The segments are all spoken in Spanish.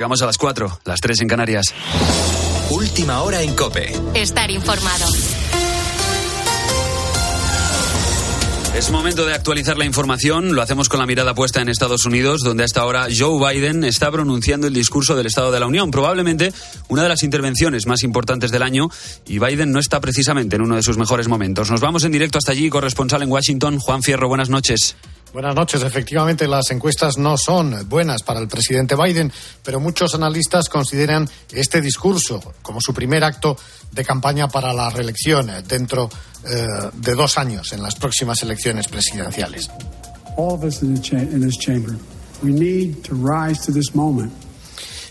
Llegamos a las 4, las 3 en Canarias. Última hora en Cope. Estar informado. Es momento de actualizar la información. Lo hacemos con la mirada puesta en Estados Unidos, donde hasta ahora Joe Biden está pronunciando el discurso del Estado de la Unión, probablemente una de las intervenciones más importantes del año, y Biden no está precisamente en uno de sus mejores momentos. Nos vamos en directo hasta allí, corresponsal en Washington, Juan Fierro. Buenas noches. Buenas noches. Efectivamente, las encuestas no son buenas para el presidente Biden, pero muchos analistas consideran este discurso como su primer acto de campaña para la reelección dentro eh, de dos años en las próximas elecciones presidenciales. All of us in, this chamber, we need to rise to this moment.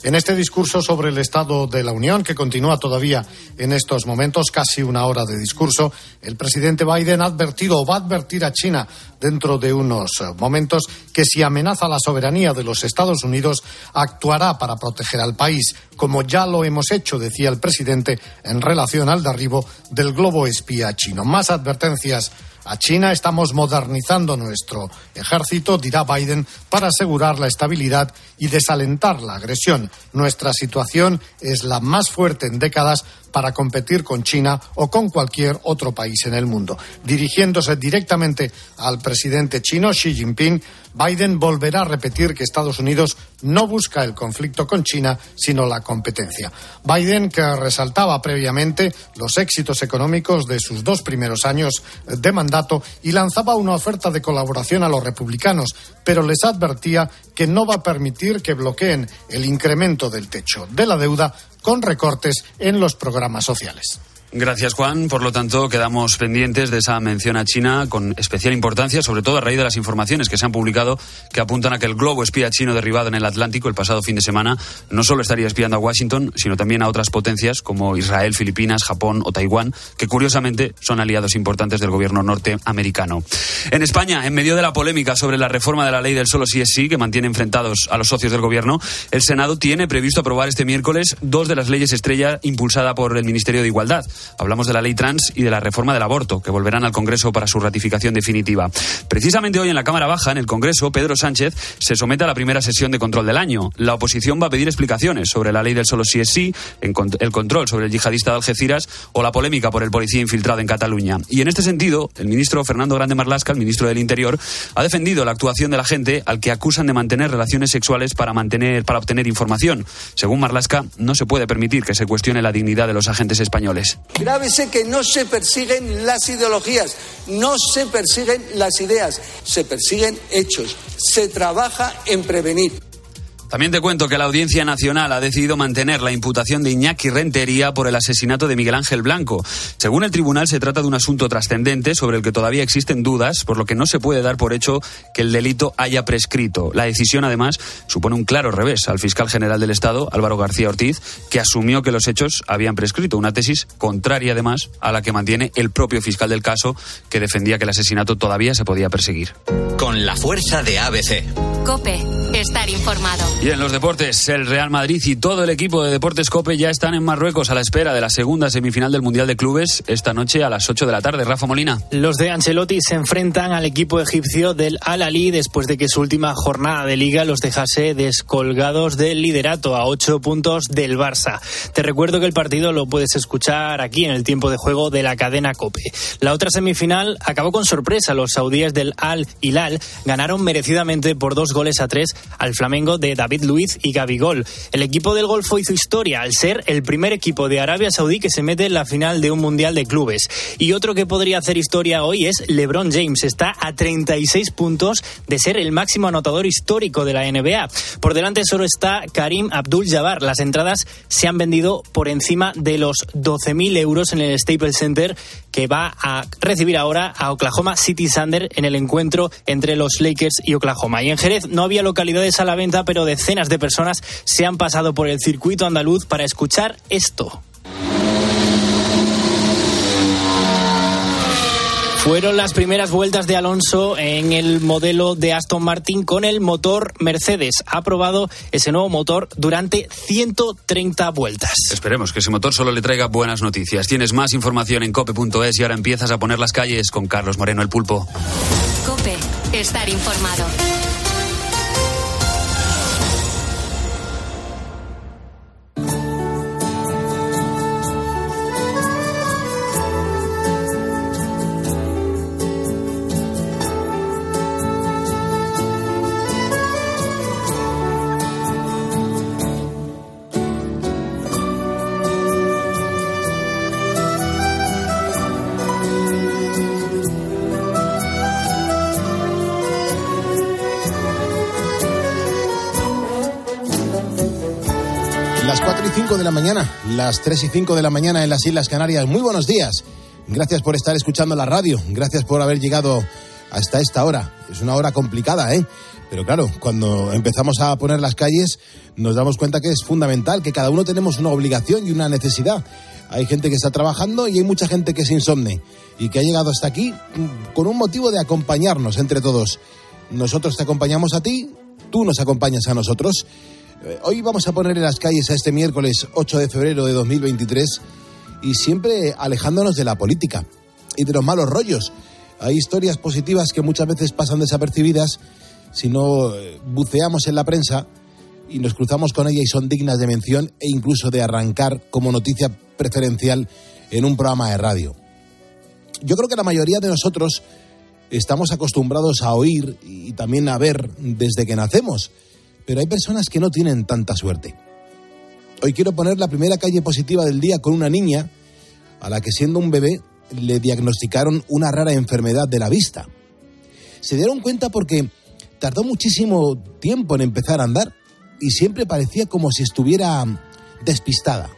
En este discurso sobre el Estado de la Unión, que continúa todavía en estos momentos, casi una hora de discurso, el presidente Biden ha advertido o va a advertir a China dentro de unos momentos que si amenaza la soberanía de los Estados Unidos, actuará para proteger al país, como ya lo hemos hecho, decía el presidente, en relación al derribo del globo espía chino. Más advertencias a China. Estamos modernizando nuestro ejército, dirá Biden, para asegurar la estabilidad y desalentar la agresión. Nuestra situación es la más fuerte en décadas para competir con China o con cualquier otro país en el mundo. Dirigiéndose directamente al presidente chino Xi Jinping, Biden volverá a repetir que Estados Unidos no busca el conflicto con China, sino la competencia. Biden, que resaltaba previamente los éxitos económicos de sus dos primeros años de mandato y lanzaba una oferta de colaboración a los republicanos, pero les advertía que no va a permitir que bloqueen el incremento del techo de la deuda con recortes en los programas sociales. Gracias, Juan. Por lo tanto, quedamos pendientes de esa mención a China con especial importancia, sobre todo a raíz de las informaciones que se han publicado que apuntan a que el globo espía chino derribado en el Atlántico el pasado fin de semana no solo estaría espiando a Washington, sino también a otras potencias como Israel, Filipinas, Japón o Taiwán, que curiosamente son aliados importantes del gobierno norteamericano. En España, en medio de la polémica sobre la reforma de la ley del solo sí es sí, que mantiene enfrentados a los socios del gobierno, el Senado tiene previsto aprobar este miércoles dos de las leyes estrella impulsada por el Ministerio de Igualdad. Hablamos de la ley trans y de la reforma del aborto, que volverán al Congreso para su ratificación definitiva. Precisamente hoy en la Cámara Baja, en el Congreso, Pedro Sánchez se somete a la primera sesión de control del año. La oposición va a pedir explicaciones sobre la ley del solo sí es sí, el control sobre el yihadista de Algeciras o la polémica por el policía infiltrado en Cataluña. Y en este sentido, el ministro Fernando Grande Marlasca, el ministro del Interior, ha defendido la actuación de la gente al que acusan de mantener relaciones sexuales para, mantener, para obtener información. Según Marlasca, no se puede permitir que se cuestione la dignidad de los agentes españoles. Grábese que no se persiguen las ideologías, no se persiguen las ideas, se persiguen hechos, se trabaja en prevenir. También te cuento que la Audiencia Nacional ha decidido mantener la imputación de Iñaki Rentería por el asesinato de Miguel Ángel Blanco. Según el tribunal, se trata de un asunto trascendente sobre el que todavía existen dudas, por lo que no se puede dar por hecho que el delito haya prescrito. La decisión, además, supone un claro revés al fiscal general del Estado, Álvaro García Ortiz, que asumió que los hechos habían prescrito. Una tesis contraria, además, a la que mantiene el propio fiscal del caso, que defendía que el asesinato todavía se podía perseguir. Con la fuerza de ABC. Cope, estar informado. Y en los deportes, el Real Madrid y todo el equipo de Deportes Cope ya están en Marruecos a la espera de la segunda semifinal del Mundial de Clubes esta noche a las 8 de la tarde. Rafa Molina. Los de Ancelotti se enfrentan al equipo egipcio del Al-Ali después de que su última jornada de liga los dejase descolgados del liderato a ocho puntos del Barça. Te recuerdo que el partido lo puedes escuchar aquí en el tiempo de juego de la cadena Cope. La otra semifinal acabó con sorpresa. Los saudíes del Al-Hilal ganaron merecidamente por dos goles a tres al Flamengo de David Luiz y Gabigol. El equipo del Golfo hizo historia al ser el primer equipo de Arabia Saudí que se mete en la final de un Mundial de Clubes. Y otro que podría hacer historia hoy es LeBron James. Está a 36 puntos de ser el máximo anotador histórico de la NBA. Por delante solo está Karim Abdul-Jabbar. Las entradas se han vendido por encima de los 12.000 euros en el Staples Center que va a recibir ahora a Oklahoma City Thunder en el encuentro entre los Lakers y Oklahoma. Y en Jerez no había localidades a la venta, pero decenas de personas se han pasado por el circuito andaluz para escuchar esto. Fueron las primeras vueltas de Alonso en el modelo de Aston Martin con el motor Mercedes. Ha probado ese nuevo motor durante 130 vueltas. Esperemos que ese motor solo le traiga buenas noticias. Tienes más información en cope.es y ahora empiezas a poner las calles con Carlos Moreno el Pulpo. Cope, estar informado. Las 3 y 5 de la mañana en las Islas Canarias. Muy buenos días. Gracias por estar escuchando la radio. Gracias por haber llegado hasta esta hora. Es una hora complicada, ¿eh? Pero claro, cuando empezamos a poner las calles, nos damos cuenta que es fundamental, que cada uno tenemos una obligación y una necesidad. Hay gente que está trabajando y hay mucha gente que es insomne y que ha llegado hasta aquí con un motivo de acompañarnos entre todos. Nosotros te acompañamos a ti, tú nos acompañas a nosotros. Eh, Hoy vamos a poner en las calles a este miércoles 8 de febrero de 2023 y siempre alejándonos de la política y de los malos rollos. Hay historias positivas que muchas veces pasan desapercibidas si no eh, buceamos en la prensa y nos cruzamos con ella y son dignas de mención e incluso de arrancar como noticia preferencial en un programa de radio. Yo creo que la mayoría de nosotros estamos acostumbrados a oír y también a ver desde que nacemos, pero hay personas que no tienen tanta suerte. Hoy quiero poner la primera calle positiva del día con una niña a la que siendo un bebé le diagnosticaron una rara enfermedad de la vista. Se dieron cuenta porque tardó muchísimo tiempo en empezar a andar y siempre parecía como si estuviera despistada.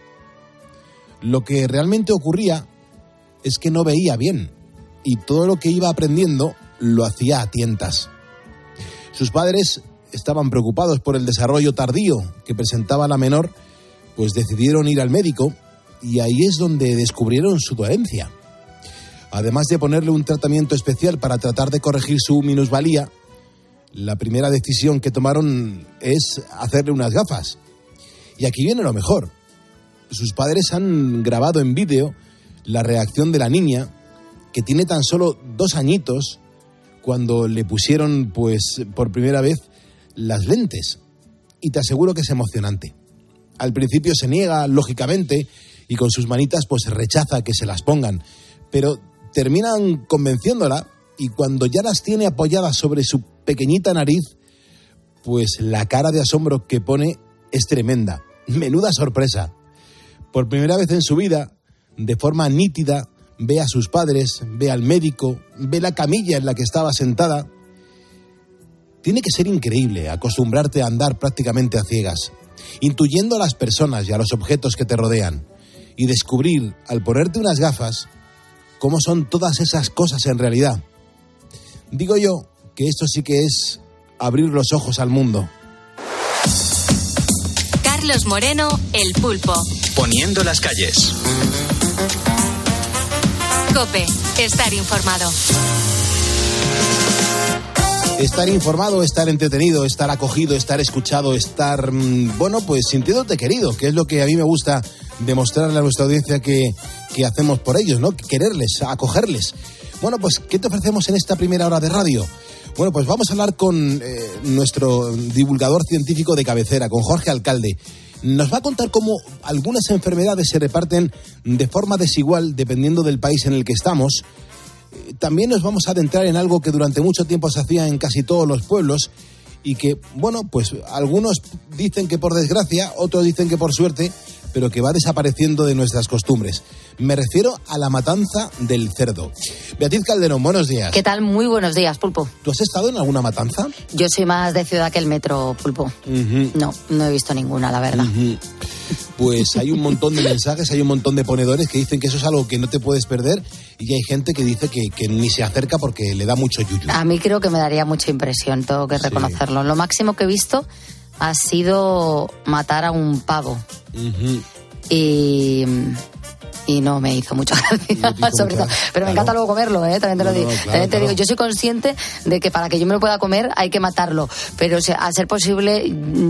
Lo que realmente ocurría es que no veía bien y todo lo que iba aprendiendo lo hacía a tientas. Sus padres estaban preocupados por el desarrollo tardío que presentaba la menor, pues decidieron ir al médico y ahí es donde descubrieron su dolencia. Además de ponerle un tratamiento especial para tratar de corregir su minusvalía, la primera decisión que tomaron es hacerle unas gafas. Y aquí viene lo mejor. Sus padres han grabado en vídeo la reacción de la niña, que tiene tan solo dos añitos, cuando le pusieron, pues, por primera vez las lentes. Y te aseguro que es emocionante. Al principio se niega, lógicamente, y con sus manitas, pues rechaza que se las pongan. Pero terminan convenciéndola y cuando ya las tiene apoyadas sobre su pequeñita nariz, pues la cara de asombro que pone es tremenda. Menuda sorpresa. Por primera vez en su vida, de forma nítida, ve a sus padres, ve al médico, ve la camilla en la que estaba sentada. Tiene que ser increíble acostumbrarte a andar prácticamente a ciegas, intuyendo a las personas y a los objetos que te rodean, y descubrir, al ponerte unas gafas, cómo son todas esas cosas en realidad. Digo yo que esto sí que es abrir los ojos al mundo. Carlos Moreno, El Pulpo. Poniendo las calles. Cope, estar informado. Estar informado, estar entretenido, estar acogido, estar escuchado, estar, mm, bueno, pues sintiéndote querido, que es lo que a mí me gusta demostrarle a nuestra audiencia que, que hacemos por ellos, ¿no? Quererles, acogerles. Bueno, pues, ¿qué te ofrecemos en esta primera hora de radio? Bueno, pues vamos a hablar con eh, nuestro divulgador científico de cabecera, con Jorge Alcalde. Nos va a contar cómo algunas enfermedades se reparten de forma desigual dependiendo del país en el que estamos. También nos vamos a adentrar en algo que durante mucho tiempo se hacía en casi todos los pueblos y que, bueno, pues algunos dicen que por desgracia, otros dicen que por suerte, pero que va desapareciendo de nuestras costumbres. Me refiero a la matanza del cerdo. Beatriz Calderón, buenos días. ¿Qué tal? Muy buenos días, Pulpo. ¿Tú has estado en alguna matanza? Yo soy más de ciudad que el metro, Pulpo. No, no he visto ninguna, la verdad. Pues hay un montón de mensajes, hay un montón de ponedores que dicen que eso es algo que no te puedes perder y hay gente que dice que, que ni se acerca porque le da mucho yuyu. A mí creo que me daría mucha impresión, tengo que reconocerlo. Lo máximo que he visto ha sido matar a un pavo. Y. Y no me hizo mucha gracia, No sobre todo. Pero me claro. encanta luego comerlo, ¿eh? También te lo No, no, digo. claro, También te claro. digo, yo soy consciente de que para que yo me lo pueda comer hay que matarlo. Pero o sea, a ser posible,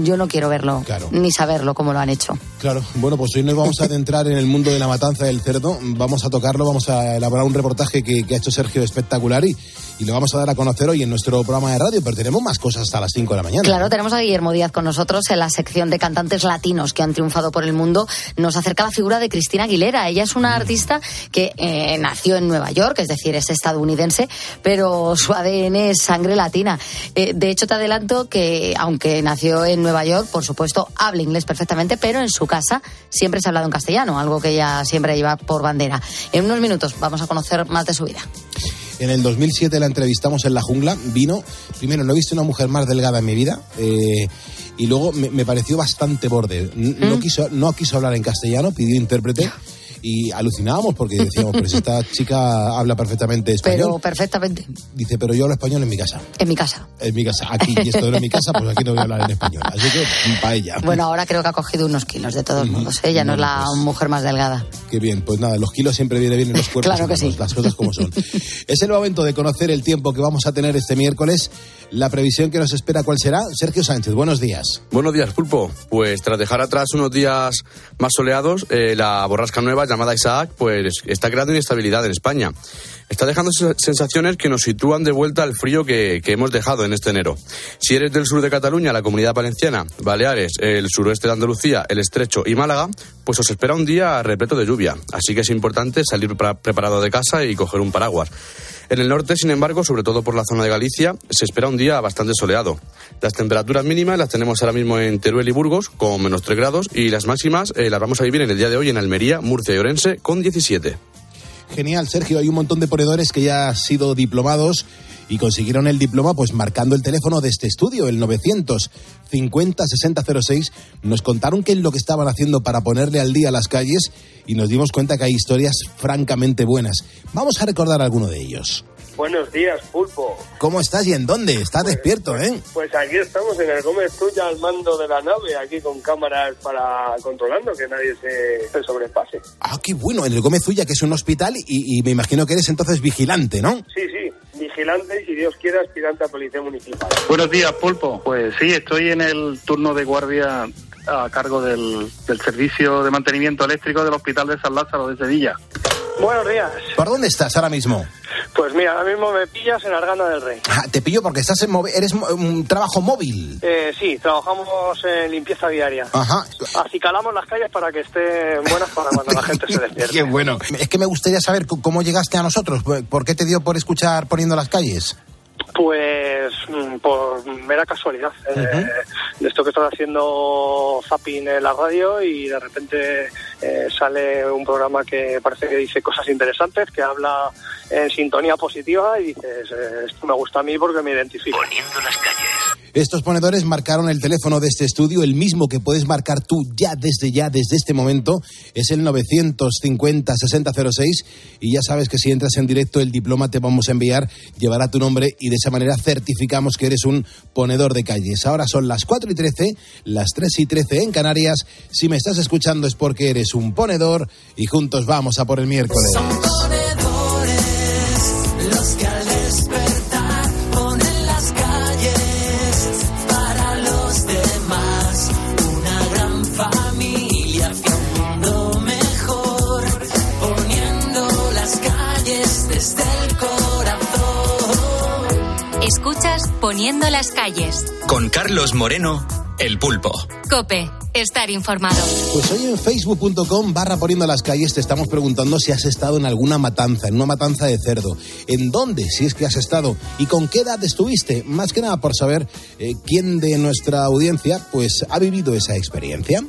yo no quiero verlo. Ni saberlo cómo lo han hecho. Claro, bueno, pues hoy nos vamos a adentrar en el mundo de la matanza del cerdo, vamos a tocarlo, vamos a elaborar un reportaje que, que ha hecho Sergio espectacular y, y lo vamos a dar a conocer hoy en nuestro programa de radio, pero tenemos más cosas hasta las 5 de la mañana. Claro, tenemos a Guillermo Díaz con nosotros en la sección de cantantes latinos que han triunfado por el mundo. Nos acerca la figura de Cristina Aguilera. Ella es una artista que eh, nació en Nueva York, es decir, es estadounidense, pero su ADN es sangre latina. Eh, de hecho, te adelanto que, aunque nació en Nueva York, por supuesto, habla inglés perfectamente, pero en su casa siempre se ha hablado en castellano, algo que ella siempre lleva por bandera. En unos minutos vamos a conocer más de su vida. En el 2007 la entrevistamos en La Jungla. Vino, primero, no he visto una mujer más delgada en mi vida. eh, y luego me, me pareció bastante borde. No, quiso, no quiso hablar en castellano, pidió intérprete. Y alucinábamos porque decíamos, pero si esta chica habla perfectamente Pero español. perfectamente. Dice, pero yo hablo español en mi casa. En mi casa. En mi casa, aquí, y esto no es mi casa, pues aquí no voy a hablar en español. Así que, para ella. Bueno, ahora creo que ha cogido unos kilos de todos modos. ¿eh? Ya no es la mujer más delgada. Qué bien, pues nada, los kilos siempre vienen bien en los cuerpos Claro que humanos, sí. las cosas como son. es el momento de conocer el tiempo que vamos a tener este miércoles. La previsión que nos espera, ¿cuál será? Sergio Sánchez, buenos días. Buenos días, Pulpo. Pues tras dejar atrás unos días más soleados, eh, la borrasca nueva llamada Isaac pues está creando inestabilidad en España. Está dejando se- sensaciones que nos sitúan de vuelta al frío que, que hemos dejado en este enero. Si eres del sur de Cataluña, la comunidad valenciana, Baleares, el suroeste de Andalucía, el Estrecho y Málaga, pues os espera un día repleto de lluvia. Así que es importante salir preparado de casa y coger un paraguas. En el norte, sin embargo, sobre todo por la zona de Galicia, se espera un día bastante soleado. Las temperaturas mínimas las tenemos ahora mismo en Teruel y Burgos con menos 3 grados y las máximas eh, las vamos a vivir en el día de hoy en Almería, Murcia y Orense con 17. Genial, Sergio. Hay un montón de ponedores que ya han sido diplomados y consiguieron el diploma pues marcando el teléfono de este estudio, el 950 6006. Nos contaron qué es lo que estaban haciendo para ponerle al día las calles y nos dimos cuenta que hay historias francamente buenas. Vamos a recordar alguno de ellos. Buenos días, Pulpo. ¿Cómo estás y en dónde? Estás despierto, ¿eh? Pues aquí estamos en el Gómez Tuya al mando de la nave, aquí con cámaras para controlando que nadie se, se sobrepase. Ah, qué bueno, en el Gómez Ulla, que es un hospital, y, y me imagino que eres entonces vigilante, ¿no? Sí, sí, vigilante y si Dios quiere aspirante a policía municipal. Buenos días, Pulpo. Pues sí, estoy en el turno de guardia a cargo del, del servicio de mantenimiento eléctrico del Hospital de San Lázaro de Sevilla. Buenos días. ¿Por dónde estás ahora mismo? Pues mira, ahora mismo me pillas en Arganda del Rey. Ah, te pillo porque estás en movi- eres mo- un trabajo móvil. Eh, sí, trabajamos en limpieza diaria. Ajá. Acicalamos las calles para que estén buenas para cuando la gente se despierte. Qué bueno. Es que me gustaría saber cómo llegaste a nosotros. ¿Por por qué te dio por escuchar poniendo las calles? Pues mm, por mera casualidad. Eh, de esto que estoy haciendo zapping en la radio y de repente eh, sale un programa que parece que dice cosas interesantes, que habla en sintonía positiva y dices, eh, esto me gusta a mí porque me identifico. Poniendo las calles. Estos ponedores marcaron el teléfono de este estudio, el mismo que puedes marcar tú ya desde ya, desde este momento, es el 950-6006 y ya sabes que si entras en directo el diploma te vamos a enviar, llevará tu nombre y de esa manera certificamos que eres un ponedor de calles. Ahora son las 4 y 13, las 3 y 13 en Canarias. Si me estás escuchando es porque eres un ponedor y juntos vamos a por el miércoles. Las calles. Con Carlos Moreno, El Pulpo. Cope, estar informado. Pues hoy en facebook.com barra poniendo las calles te estamos preguntando si has estado en alguna matanza, en una matanza de cerdo. ¿En dónde, si es que has estado? ¿Y con qué edad estuviste? Más que nada por saber eh, quién de nuestra audiencia pues ha vivido esa experiencia.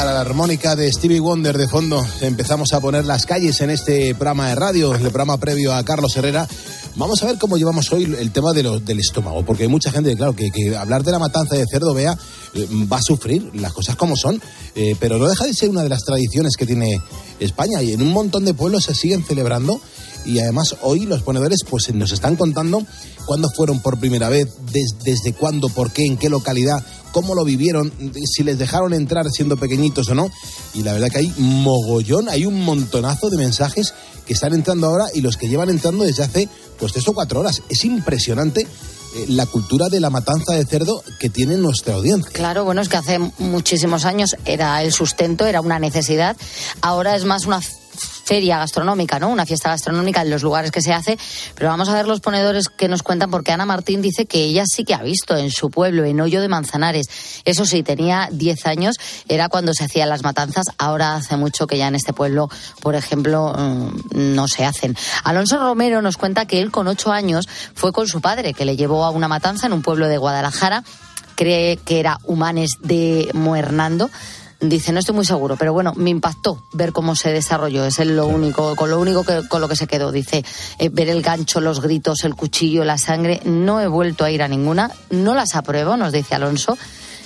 Con la armónica de Stevie Wonder de fondo empezamos a poner las calles en este programa de radio, el programa previo a Carlos Herrera. Vamos a ver cómo llevamos hoy el tema de lo- del estómago, porque hay mucha gente, claro, que, hablar de la matanza de cerdo, vea, eh, va a sufrir las cosas como son, eh, pero no deja de ser una de las tradiciones que tiene España y en un montón de pueblos se siguen celebrando y además hoy los ponedores pues nos están contando cuándo fueron por primera vez, des- desde cuándo, por qué, en qué localidad, cómo lo vivieron, si les dejaron entrar siendo pequeñitos o no. Y la verdad que hay mogollón, hay un montonazo de mensajes que están entrando ahora y los que llevan entrando desde hace pues tres o cuatro horas. Es impresionante eh, la cultura de la matanza de cerdo que tiene nuestra audiencia. Claro, bueno, es que hace muchísimos años era el sustento, era una necesidad. Ahora es más una feria gastronómica, ¿no? Una fiesta gastronómica en los lugares que se hace. Pero vamos a ver los ponedores que nos cuentan, porque Ana Martín dice que ella sí que ha visto en su pueblo, en Hoyo de Manzanares. Eso sí, tenía 10 años, era cuando se hacían las matanzas. Ahora hace mucho que ya en este pueblo, por ejemplo, mm, no se hacen. Alonso Romero nos cuenta que él con 8 años fue con su padre, que le llevó a una matanza en un pueblo de Guadalajara cree que era Humanes de Moernando. Dice, no estoy muy seguro, pero bueno, me impactó ver cómo se desarrolló. Es lo único, con lo único que, con lo que se quedó. Dice, eh, ver el gancho, los gritos, el cuchillo, la sangre. No he vuelto a ir a ninguna. No las apruebo, nos dice Alonso.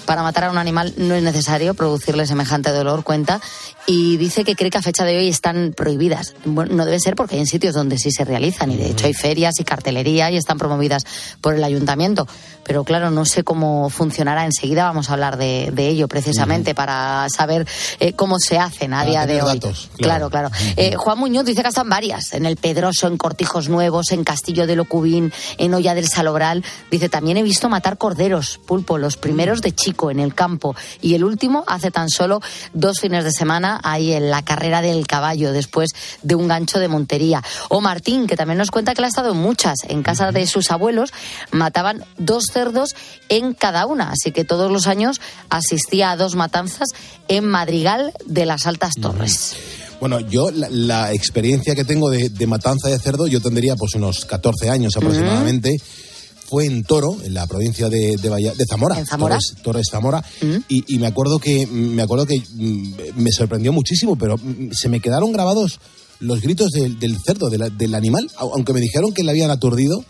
Para matar a un animal no es necesario producirle semejante dolor, cuenta, y dice que cree que a fecha de hoy están prohibidas. Bueno, no debe ser porque hay en sitios donde sí se realizan, y de hecho hay ferias y cartelería y están promovidas por el ayuntamiento. Pero claro, no sé cómo funcionará. Enseguida vamos a hablar de, de ello precisamente para saber eh, cómo se hacen a Para día de hoy. datos, claro, claro. claro. Eh, Juan Muñoz dice que están varias, en el Pedroso, en Cortijos Nuevos, en Castillo de Locubín, en Olla del Salobral. Dice, también he visto matar corderos, pulpo, los primeros de chico en el campo y el último hace tan solo dos fines de semana ahí en la carrera del caballo después de un gancho de montería. O Martín, que también nos cuenta que él ha estado en muchas, en casa de sus abuelos, mataban dos cerdos en cada una, así que todos los años asistía a dos matanzas en Madrigal de las Altas Torres. Bueno, yo la, la experiencia que tengo de, de matanza de cerdo, yo tendría pues unos 14 años aproximadamente. Fue en Toro, en la provincia de, de, de Zamora, ¿En Zamora? Torres, Torres Zamora, y, y me acuerdo que me acuerdo que mm, me sorprendió muchísimo, pero mm, se me quedaron grabados los gritos del, del cerdo, del animal, au- aunque me dijeron que le habían aturdido.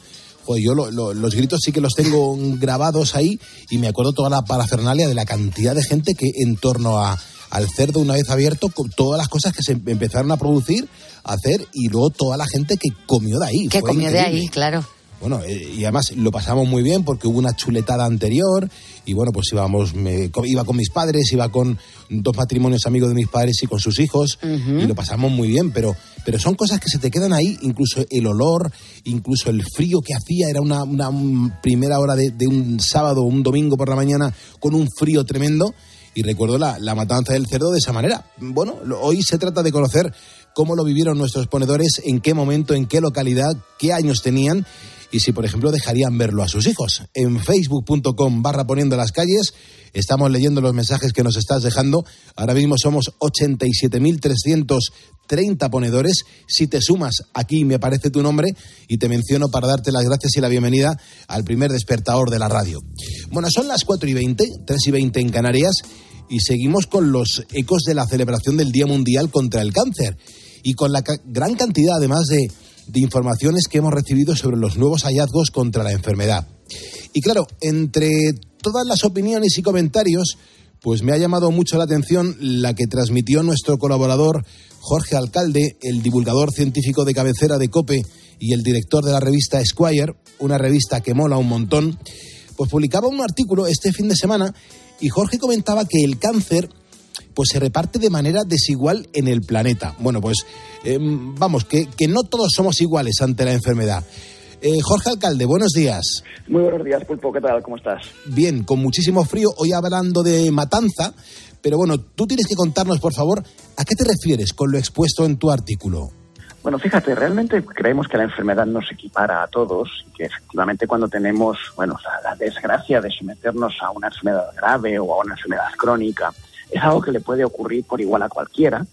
Pues yo lo- lo- los gritos sí que los tengo grabados ahí y me acuerdo toda la parafernalia de la cantidad de gente que en torno a, al cerdo una vez abierto, con todas las cosas que se empezaron a producir, a hacer y luego toda la gente que comió de ahí. Que Fue comió de ahí, claro. Bueno, eh, y además lo pasamos muy bien porque hubo una chuletada anterior y bueno, pues íbamos, me- iba con mis padres, iba con dos matrimonios amigos de mis padres y con sus hijos y lo pasamos muy bien, pero, pero son cosas que se te quedan ahí, incluso el olor, incluso el frío que hacía, era una, una un- primera hora de, de un sábado, un domingo por la mañana con un frío tremendo y recuerdo la, la matanza del cerdo de esa manera. Bueno, lo- hoy se trata de conocer cómo lo vivieron nuestros ponedores, en qué momento, en qué localidad, qué años tenían y si, por ejemplo, dejarían verlo a sus hijos. En facebook.com barra poniendo las calles estamos leyendo los mensajes que nos estás dejando. Ahora mismo somos 87.330 ponedores. Si te sumas, aquí me aparece tu nombre y te menciono para darte las gracias y la bienvenida al primer despertador de la radio. Bueno, son las 4 y 20, 3 y 20 en Canarias y seguimos con los ecos de la celebración del Día Mundial contra el Cáncer y con la gran cantidad además de, de informaciones que hemos recibido sobre los nuevos hallazgos contra la enfermedad. Y claro, entre todas las opiniones y comentarios, pues me ha llamado mucho la atención la que transmitió nuestro colaborador Jorge Alcalde, el divulgador científico de cabecera de COPE y el director de la revista Esquire, una revista que mola un montón, pues publicaba un artículo este fin de semana y Jorge comentaba que el cáncer pues se reparte de manera desigual en el planeta. Bueno, pues eh, vamos, que, que no todos somos iguales ante la enfermedad. Eh, Jorge Alcalde, buenos días. Muy buenos días, Pulpo. ¿Qué tal? ¿Cómo estás? Bien, con muchísimo frío, hoy hablando de matanza, pero bueno, tú tienes que contarnos, por favor, ¿a qué te refieres con lo expuesto en tu artículo? Bueno, fíjate, realmente creemos que la enfermedad nos equipara a todos y que efectivamente cuando tenemos, bueno, la, la desgracia de someternos a una enfermedad grave o a una enfermedad crónica, es algo que le puede ocurrir por igual a cualquiera.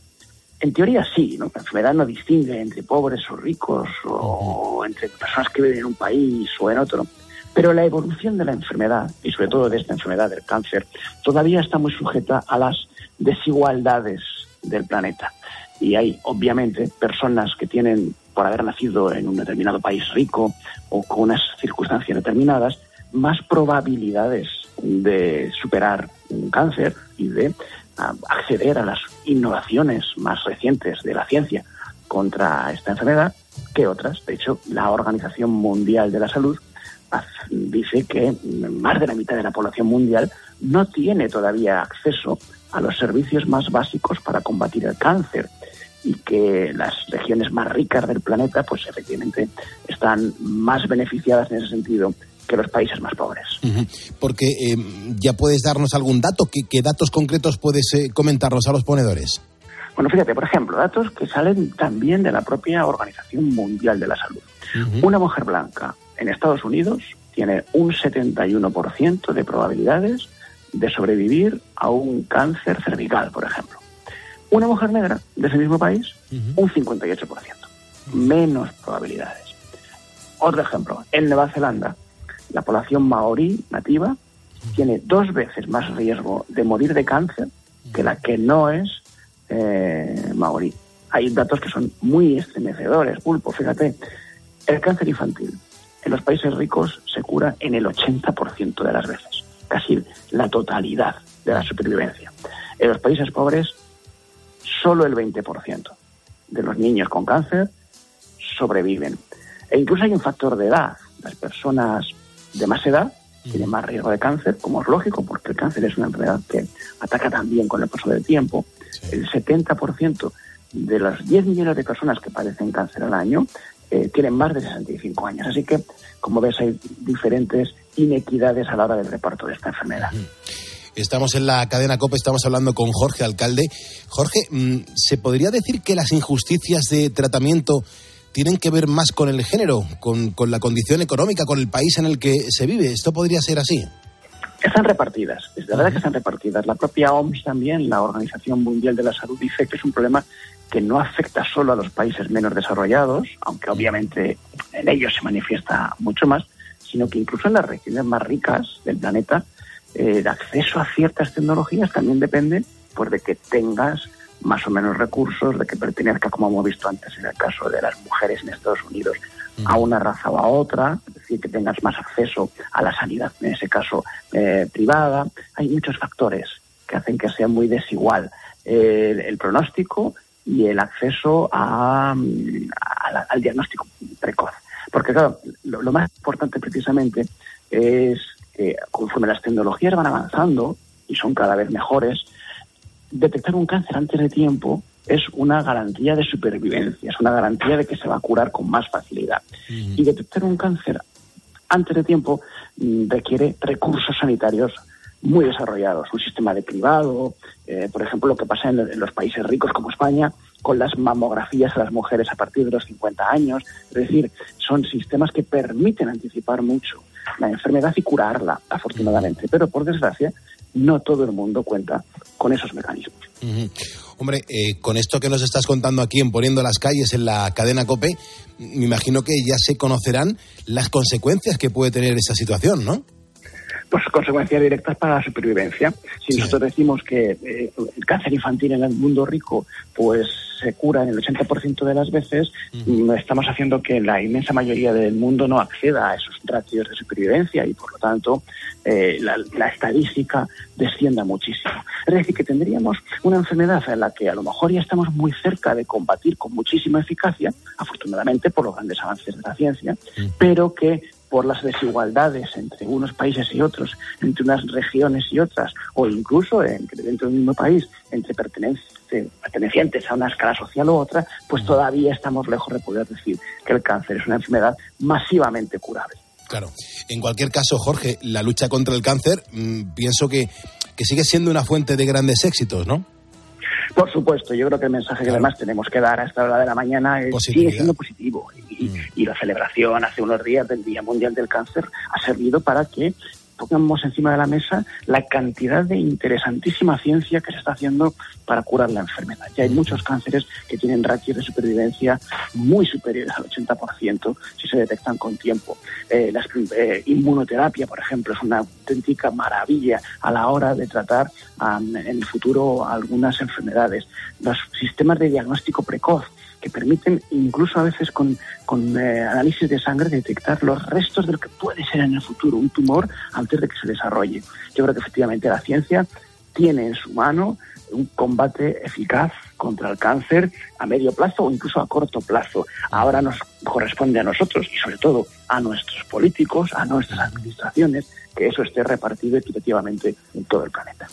En teoría sí, ¿no? La enfermedad no distingue entre pobres o ricos o entre personas que viven en un país o en otro. Pero la evolución de la enfermedad, y sobre todo de esta enfermedad del cáncer, todavía está muy sujeta a las desigualdades del planeta. Y hay, obviamente, personas que tienen, por haber nacido en un determinado país rico o con unas circunstancias determinadas, más probabilidades de superar un cáncer y de acceder a las innovaciones más recientes de la ciencia contra esta enfermedad que otras. De hecho, la Organización Mundial de la Salud dice que más de la mitad de la población mundial no tiene todavía acceso a los servicios más básicos para combatir el cáncer y que las regiones más ricas del planeta, pues efectivamente, están más beneficiadas en ese sentido que los países más pobres. Porque eh, ya puedes darnos algún dato. ¿Qué, qué datos concretos puedes eh, comentarnos a los ponedores? Bueno, fíjate, por ejemplo, datos que salen también de la propia Organización Mundial de la Salud. Una mujer blanca en Estados Unidos tiene un 71% de probabilidades de sobrevivir a un cáncer cervical, por ejemplo. Una mujer negra de ese mismo país, un 58%. Menos probabilidades. Otro ejemplo, en Nueva Zelanda, la población maorí nativa tiene dos veces más riesgo de morir de cáncer que la que no es eh, maorí. Hay datos que son muy estremecedores, pulpo, fíjate. El cáncer infantil en los países ricos se cura en el 80% de las veces, casi la totalidad de la supervivencia. En los países pobres, solo el 20% de los niños con cáncer sobreviven. E incluso hay un factor de edad. Las personas de más edad tienen más riesgo de cáncer, como es lógico, porque el cáncer es una enfermedad que ataca también con el paso del tiempo. El 70% de las 10 millones de personas que padecen cáncer al año eh, tienen más de 65 años. Así que, como ves, hay diferentes inequidades a la hora del reparto de esta enfermedad. Estamos en la cadena COPE, estamos hablando con Jorge Alcalde. Jorge, mm, ¿se podría decir que las injusticias de tratamiento tienen que ver más con el género, con, con la condición económica, con el país en el que se vive? ¿Esto podría ser así? Están repartidas, es de verdad que están repartidas. La propia OMS también, la Organización Mundial de la Salud, dice que es un problema que no afecta solo a los países menos desarrollados, aunque obviamente en ellos se manifiesta mucho más, sino que incluso en las regiones más ricas del planeta, eh, el acceso a ciertas tecnologías también depende pues, de que tengas más o menos recursos, de que pertenezca, como hemos visto antes en el caso de las mujeres en Estados Unidos, a una raza o a otra, es decir, que tengas más acceso a la sanidad, en ese caso eh, privada. Hay muchos factores que hacen que sea muy desigual eh, el, el pronóstico y el acceso a, mm, a la- al diagnóstico precoz. Porque, claro, lo, lo más importante precisamente es que conforme las tecnologías van avanzando y son cada vez mejores, detectar un cáncer antes de tiempo es una garantía de supervivencia, es una garantía de que se va a curar con más facilidad. Y detectar un cáncer antes de tiempo mm, requiere recursos sanitarios muy desarrollados, un sistema de cribado, eh, por ejemplo, lo que pasa en, en los países ricos como España, con las mamografías a las mujeres a partir de los 50 años. Es decir, son sistemas que permiten anticipar mucho la enfermedad y curarla, afortunadamente. Pero, por desgracia, no todo el mundo cuenta con esos mecanismos. Hombre, eh, con esto que nos estás contando aquí en Poniendo las calles en la cadena COPE, me imagino que ya se conocerán las consecuencias que puede tener esta situación, ¿no? Pues consecuencias directas para la supervivencia. Si nosotros decimos que eh, el cáncer infantil en el mundo rico pues se cura en el 80% de las veces, mm, estamos haciendo que la inmensa mayoría del mundo no acceda a esos ratios de supervivencia y por lo tanto eh, la, la estadística descienda muchísimo. Es decir, que tendríamos una enfermedad en la que a lo mejor ya estamos muy cerca de combatir con muchísima eficacia, afortunadamente por los grandes avances de la ciencia, pero que por las desigualdades entre unos países y otros, entre unas regiones y otras, o incluso entre, dentro del mismo país, entre pertenecientes a una escala social u otra, pues todavía estamos lejos de poder decir que el cáncer es una enfermedad masivamente curable. Claro. En cualquier caso, Jorge, la lucha contra el cáncer, mm, pienso que, que sigue siendo una fuente de grandes éxitos, ¿no? Por supuesto, yo creo que el mensaje que además tenemos que dar a esta hora de la mañana es, sigue siendo positivo. Y, y la celebración hace unos días del Día Mundial del Cáncer ha servido para que pongamos encima de la mesa la cantidad de interesantísima ciencia que se está haciendo para curar la enfermedad. Ya hay muchos cánceres que tienen ratios de supervivencia muy superiores al 80% si se detectan con tiempo. Eh, la eh, inmunoterapia, por ejemplo, es una auténtica maravilla a la hora de tratar um, en el futuro algunas enfermedades. Los sistemas de diagnóstico precoz que permiten incluso a veces con, con eh, análisis de sangre detectar los restos de lo que puede ser en el futuro un tumor antes de que se desarrolle. Yo creo que efectivamente la ciencia tiene en su mano un combate eficaz contra el cáncer a medio plazo o incluso a corto plazo. Ahora nos corresponde a nosotros y sobre todo a nuestros políticos, a nuestras administraciones, que eso esté repartido equitativamente en todo el planeta.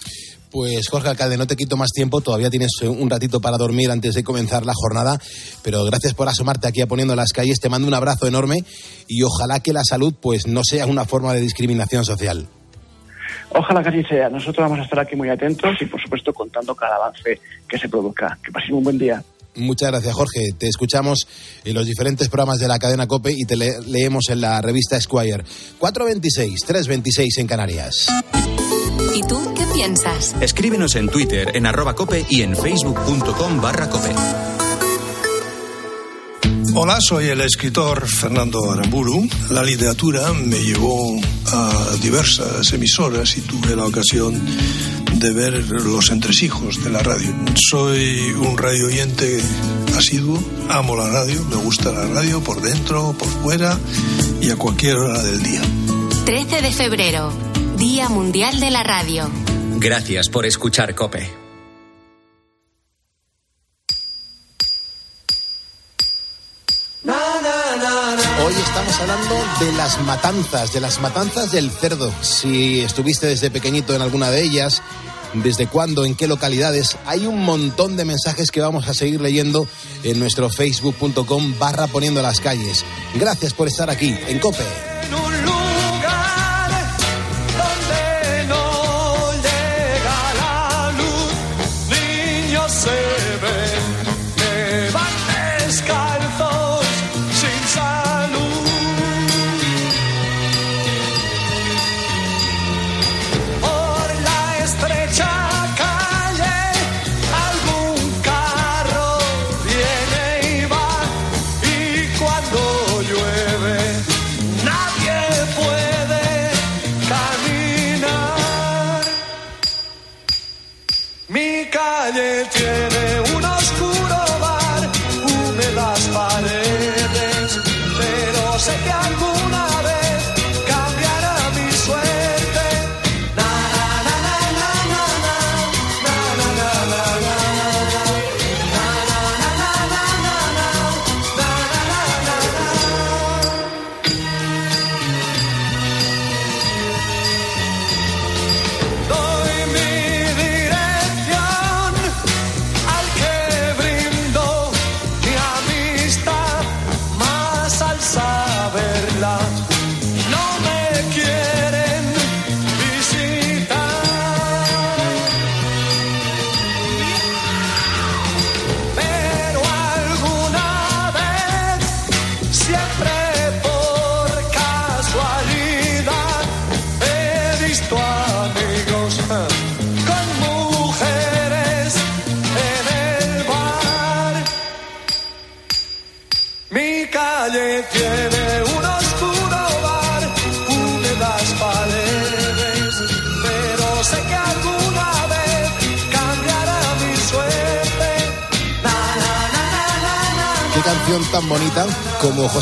Pues Jorge Alcalde, no te quito más tiempo, todavía tienes un ratito para dormir antes de comenzar la jornada, pero gracias por asomarte aquí a poniendo las calles, te mando un abrazo enorme y ojalá que la salud pues no sea una forma de discriminación social. Ojalá que así sea. Nosotros vamos a estar aquí muy atentos y, por supuesto, contando cada avance que se produzca. Que pasen un buen día. Muchas gracias, Jorge. Te escuchamos en los diferentes programas de la cadena COPE y te leemos en la revista Esquire. 426, 326 en Canarias. ¿Y tú qué piensas? Escríbenos en Twitter, en arroba cope y en facebook.com barra cope. Hola, soy el escritor Fernando Aramburu. La literatura me llevó a diversas emisoras y tuve la ocasión de ver los entresijos de la radio. Soy un radio oyente asiduo, amo la radio, me gusta la radio por dentro, por fuera y a cualquier hora del día. 13 de febrero, Día Mundial de la Radio. Gracias por escuchar Cope. Hoy estamos hablando de las matanzas, de las matanzas del cerdo. Si estuviste desde pequeñito en alguna de ellas, desde cuándo, en qué localidades, hay un montón de mensajes que vamos a seguir leyendo en nuestro facebook.com barra poniendo las calles. Gracias por estar aquí en COPE.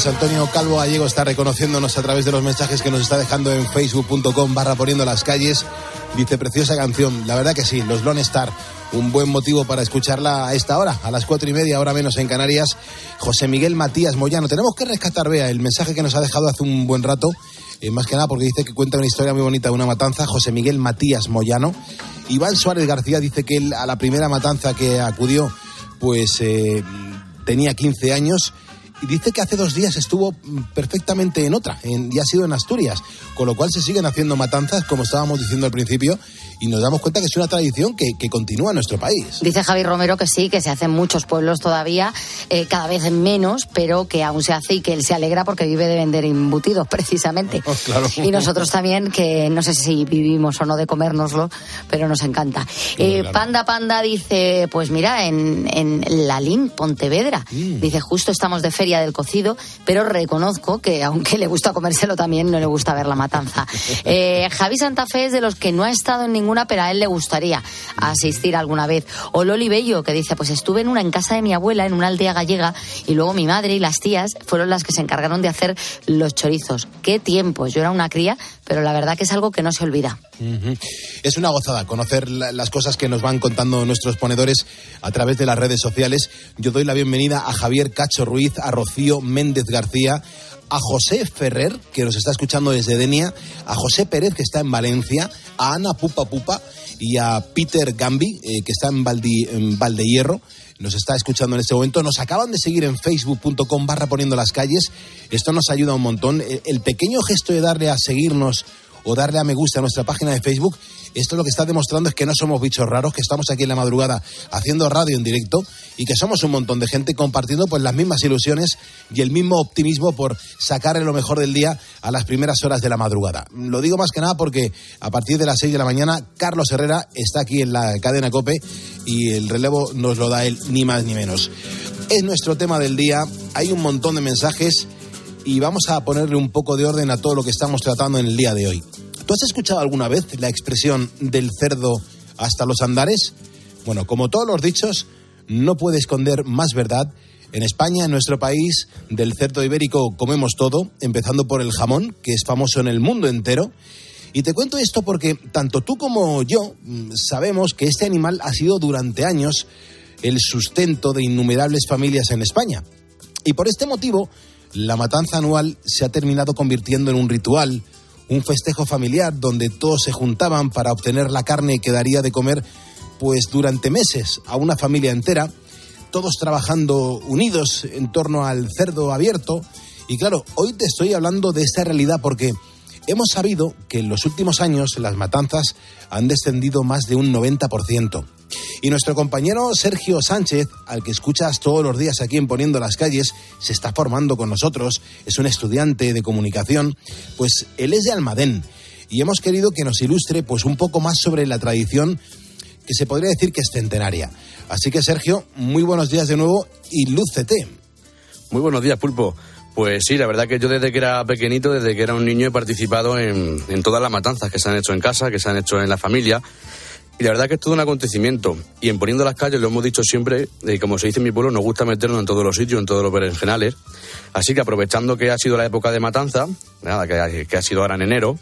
Antonio Calvo Gallego está reconociéndonos a través de los mensajes que nos está dejando en facebook.com barra poniendo las calles. Dice, preciosa canción. La verdad que sí, los Lone Star. Un buen motivo para escucharla a esta hora, a las cuatro y media, ahora menos en Canarias. José Miguel Matías Moyano. Tenemos que rescatar, vea, el mensaje que nos ha dejado hace un buen rato. Eh, más que nada porque dice que cuenta una historia muy bonita de una matanza. José Miguel Matías Moyano. Iván Suárez García dice que a la primera matanza que acudió, pues... Eh, tenía 15 años dice que hace dos días estuvo mm, perfectamente en otra, en, y ha sido en Asturias, con lo cual se siguen haciendo matanzas, como estábamos diciendo al principio, y nos damos cuenta que es una tradición que, que continúa en nuestro país. Dice Javi Romero que sí, que se hace en muchos pueblos todavía, eh, cada vez menos, pero que aún se hace y que él se alegra porque vive de vender embutidos, precisamente. claro. Y nosotros también, que no sé si vivimos o no de comérnoslo, pero nos encanta. Eh, Panda Panda dice, pues mira, en, en Lalín, Pontevedra, dice, justo estamos de feria del cocido, pero reconozco que aunque le gusta comérselo también, no le gusta ver la matanza. Eh, Javi Santa Fe es de los que no ha estado en ninguna, pero a él le gustaría asistir alguna vez. O Loli Bello, que dice, pues estuve en una en casa de mi abuela, en una aldea gallega, y luego mi madre y las tías fueron las que se encargaron de hacer los chorizos. Qué tiempos, yo era una cría, pero la verdad que es algo que no se olvida. Es una gozada conocer la- las cosas que nos van contando nuestros ponedores a través de las redes sociales. Yo doy la bienvenida a Javier Cacho Ruiz, a Rocío Méndez García, a José Ferrer, que nos está escuchando desde Denia, a José Pérez, que está en Valencia, a Ana Pupa Pupa y a Peter Gambi, eh, que está en, Valdehierro. Nos está escuchando en este momento. Nos acaban de seguir en facebook.com barra poniendo las calles. Esto nos ayuda un montón. El- El pequeño gesto de darle a seguirnos o darle a me gusta a nuestra página de Facebook, esto lo que está demostrando es que no somos bichos raros, que estamos aquí en la madrugada haciendo radio en directo y que somos un montón de gente compartiendo pues las mismas ilusiones y el mismo optimismo por sacarle lo mejor del día a las primeras horas de la madrugada. Lo digo más que nada porque a partir de las 6 de la mañana Carlos Herrera está aquí en la cadena Cope y el relevo nos lo da él ni más ni menos. Es nuestro tema del día, hay un montón de mensajes y vamos a ponerle un poco de orden a todo lo que estamos tratando en el día de hoy. ¿Tú has escuchado alguna vez la expresión del cerdo hasta los andares? Bueno, como todos los dichos, no puede esconder más verdad. En España, en nuestro país, del cerdo ibérico comemos todo, empezando por el jamón, que es famoso en el mundo entero. Y te cuento esto porque tanto tú como yo mm, sabemos que este animal ha sido durante años el sustento de innumerables familias en España. Y por este motivo, la matanza anual se ha terminado convirtiendo en un ritual, un festejo familiar donde todos se juntaban para obtener la carne que daría de comer pues durante meses a una familia entera, todos trabajando unidos en torno al cerdo abierto. Y claro, hoy te estoy hablando de esta realidad porque hemos sabido que en los últimos años las matanzas han descendido más de un 90%. Y nuestro compañero Sergio Sánchez, al que escuchas todos los días aquí en Poniendo las Calles, se está formando con nosotros, es un estudiante de comunicación, pues él es de Almadén y hemos querido que nos ilustre pues un poco más sobre la tradición que se podría decir que es centenaria. Así que Sergio, muy buenos días de nuevo y lúcete. Muy buenos días, Pulpo. Pues sí, la verdad que yo desde que era pequeñito, desde que era un niño, he participado en, todas las matanzas que se han hecho en casa, que se han hecho en la familia. Y la verdad que es todo un acontecimiento. Y en Poniendo las calles, lo hemos dicho siempre, eh, como se dice en mi pueblo, nos gusta meternos en todos los sitios, en todos los berenjenales. Así que aprovechando que ha sido la época de matanza, nada, que, que ha sido ahora en enero,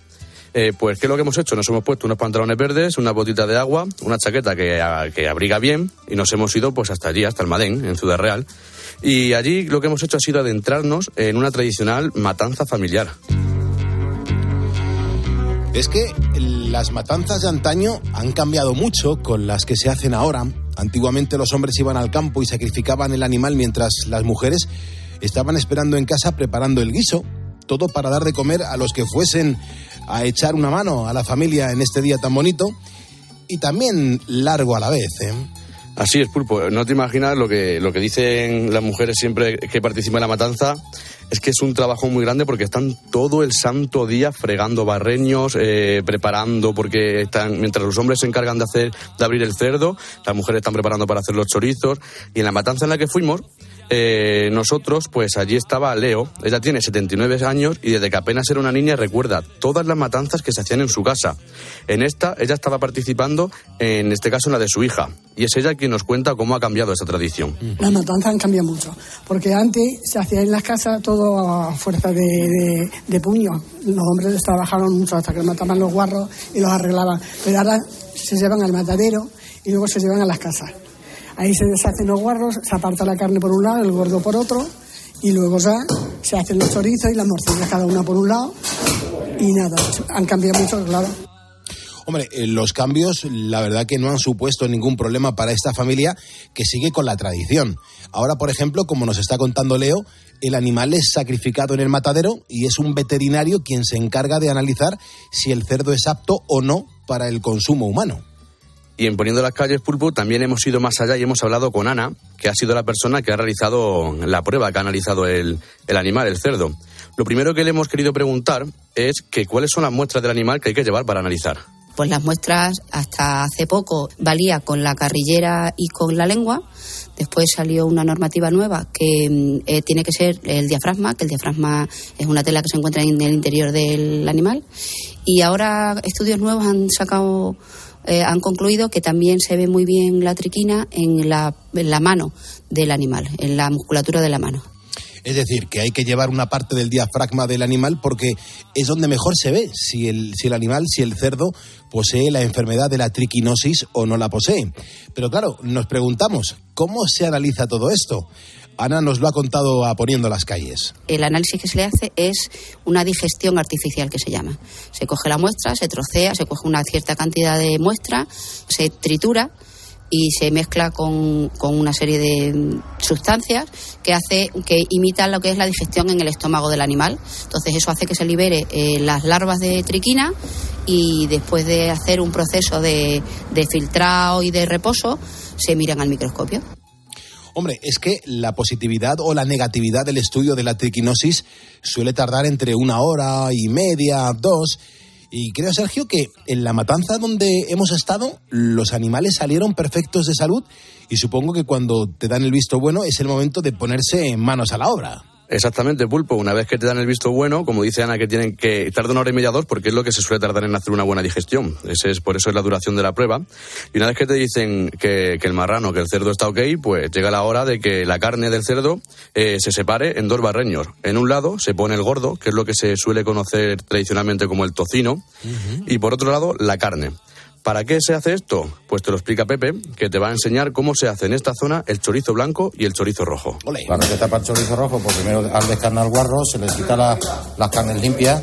eh, pues ¿qué es lo que hemos hecho? Nos hemos puesto unos pantalones verdes, una botita de agua, una chaqueta que, que abriga bien y nos hemos ido pues hasta allí, hasta Almadén, en Ciudad Real. Y allí lo que hemos hecho ha sido adentrarnos en una tradicional matanza familiar. Es que las matanzas de antaño han cambiado mucho con las que se hacen ahora. Antiguamente los hombres iban al campo y sacrificaban el animal mientras las mujeres estaban esperando en casa preparando el guiso. Todo para dar de comer a los que fuesen a echar una mano a la familia en este día tan bonito y también largo a la vez. ¿eh? Así es, Pulpo. No te imaginas lo que, lo que dicen las mujeres siempre que participan en la matanza. Es que es un trabajo muy grande porque están todo el santo día fregando barreños, eh, preparando, porque están, mientras los hombres se encargan de hacer, de abrir el cerdo, las mujeres están preparando para hacer los chorizos. Y en la matanza en la que fuimos, eh, nosotros, pues allí estaba Leo. Ella tiene 79 años y desde que apenas era una niña recuerda todas las matanzas que se hacían en su casa. En esta, ella estaba participando, en este caso, en la de su hija. Y es ella quien nos cuenta cómo ha cambiado esa tradición. Las matanzas han cambiado mucho, porque antes se hacía en las casas todo a fuerza de, de, de puño. Los hombres trabajaron mucho hasta que mataban los guarros y los arreglaban, pero ahora se llevan al matadero y luego se llevan a las casas. Ahí se deshacen los guarros, se aparta la carne por un lado, el gordo por otro, y luego ya se hacen los chorizos y las morcillas cada una por un lado, y nada, han cambiado mucho, claro. Hombre, eh, los cambios, la verdad que no han supuesto ningún problema para esta familia que sigue con la tradición. Ahora, por ejemplo, como nos está contando Leo, el animal es sacrificado en el matadero y es un veterinario quien se encarga de analizar si el cerdo es apto o no para el consumo humano. Y en Poniendo las calles Pulpo también hemos ido más allá y hemos hablado con Ana, que ha sido la persona que ha realizado la prueba, que ha analizado el, el animal, el cerdo. Lo primero que le hemos querido preguntar es que cuáles son las muestras del animal que hay que llevar para analizar. Pues las muestras hasta hace poco valía con la carrillera y con la lengua. Después salió una normativa nueva que mm, eh, tiene que ser el diafragma, que el diafragma es una tela que se encuentra en el interior del animal. Y ahora estudios nuevos han sacado, eh, han concluido que también se ve muy bien la triquina en la, en la mano del animal, en la musculatura de la mano. Es decir, que hay que llevar una parte del diafragma del animal porque es donde mejor se ve si el, si el animal, si el cerdo posee la enfermedad de la triquinosis o no la posee. Pero claro, nos preguntamos, ¿cómo se analiza todo esto? Ana nos lo ha contado poniendo las calles. El análisis que se le hace es una digestión artificial que se llama. Se coge la muestra, se trocea, se coge una cierta cantidad de muestra, se tritura y se mezcla con, con, una serie de sustancias que hace que imitan lo que es la digestión en el estómago del animal. Entonces eso hace que se libere eh, las larvas de triquina y después de hacer un proceso de, de filtrado y de reposo se miran al microscopio. Hombre, es que la positividad o la negatividad del estudio de la triquinosis suele tardar entre una hora y media, dos. Y creo, Sergio, que en la matanza donde hemos estado, los animales salieron perfectos de salud y supongo que cuando te dan el visto bueno es el momento de ponerse manos a la obra. Exactamente, Pulpo. Una vez que te dan el visto bueno, como dice Ana, que tienen que tardar una hora y media dos, porque es lo que se suele tardar en hacer una buena digestión. Ese es por eso es la duración de la prueba. Y una vez que te dicen que, que el marrano, que el cerdo está ok, pues llega la hora de que la carne del cerdo eh, se separe en dos barreños. En un lado se pone el gordo, que es lo que se suele conocer tradicionalmente como el tocino, uh -huh. y por otro lado la carne. ¿Para qué se hace esto? Pues te lo explica Pepe, que te va a enseñar cómo se hace en esta zona el chorizo blanco y el chorizo rojo. La receta para el chorizo rojo, pues primero al descarnar el guarro, se le quita la, las carnes limpias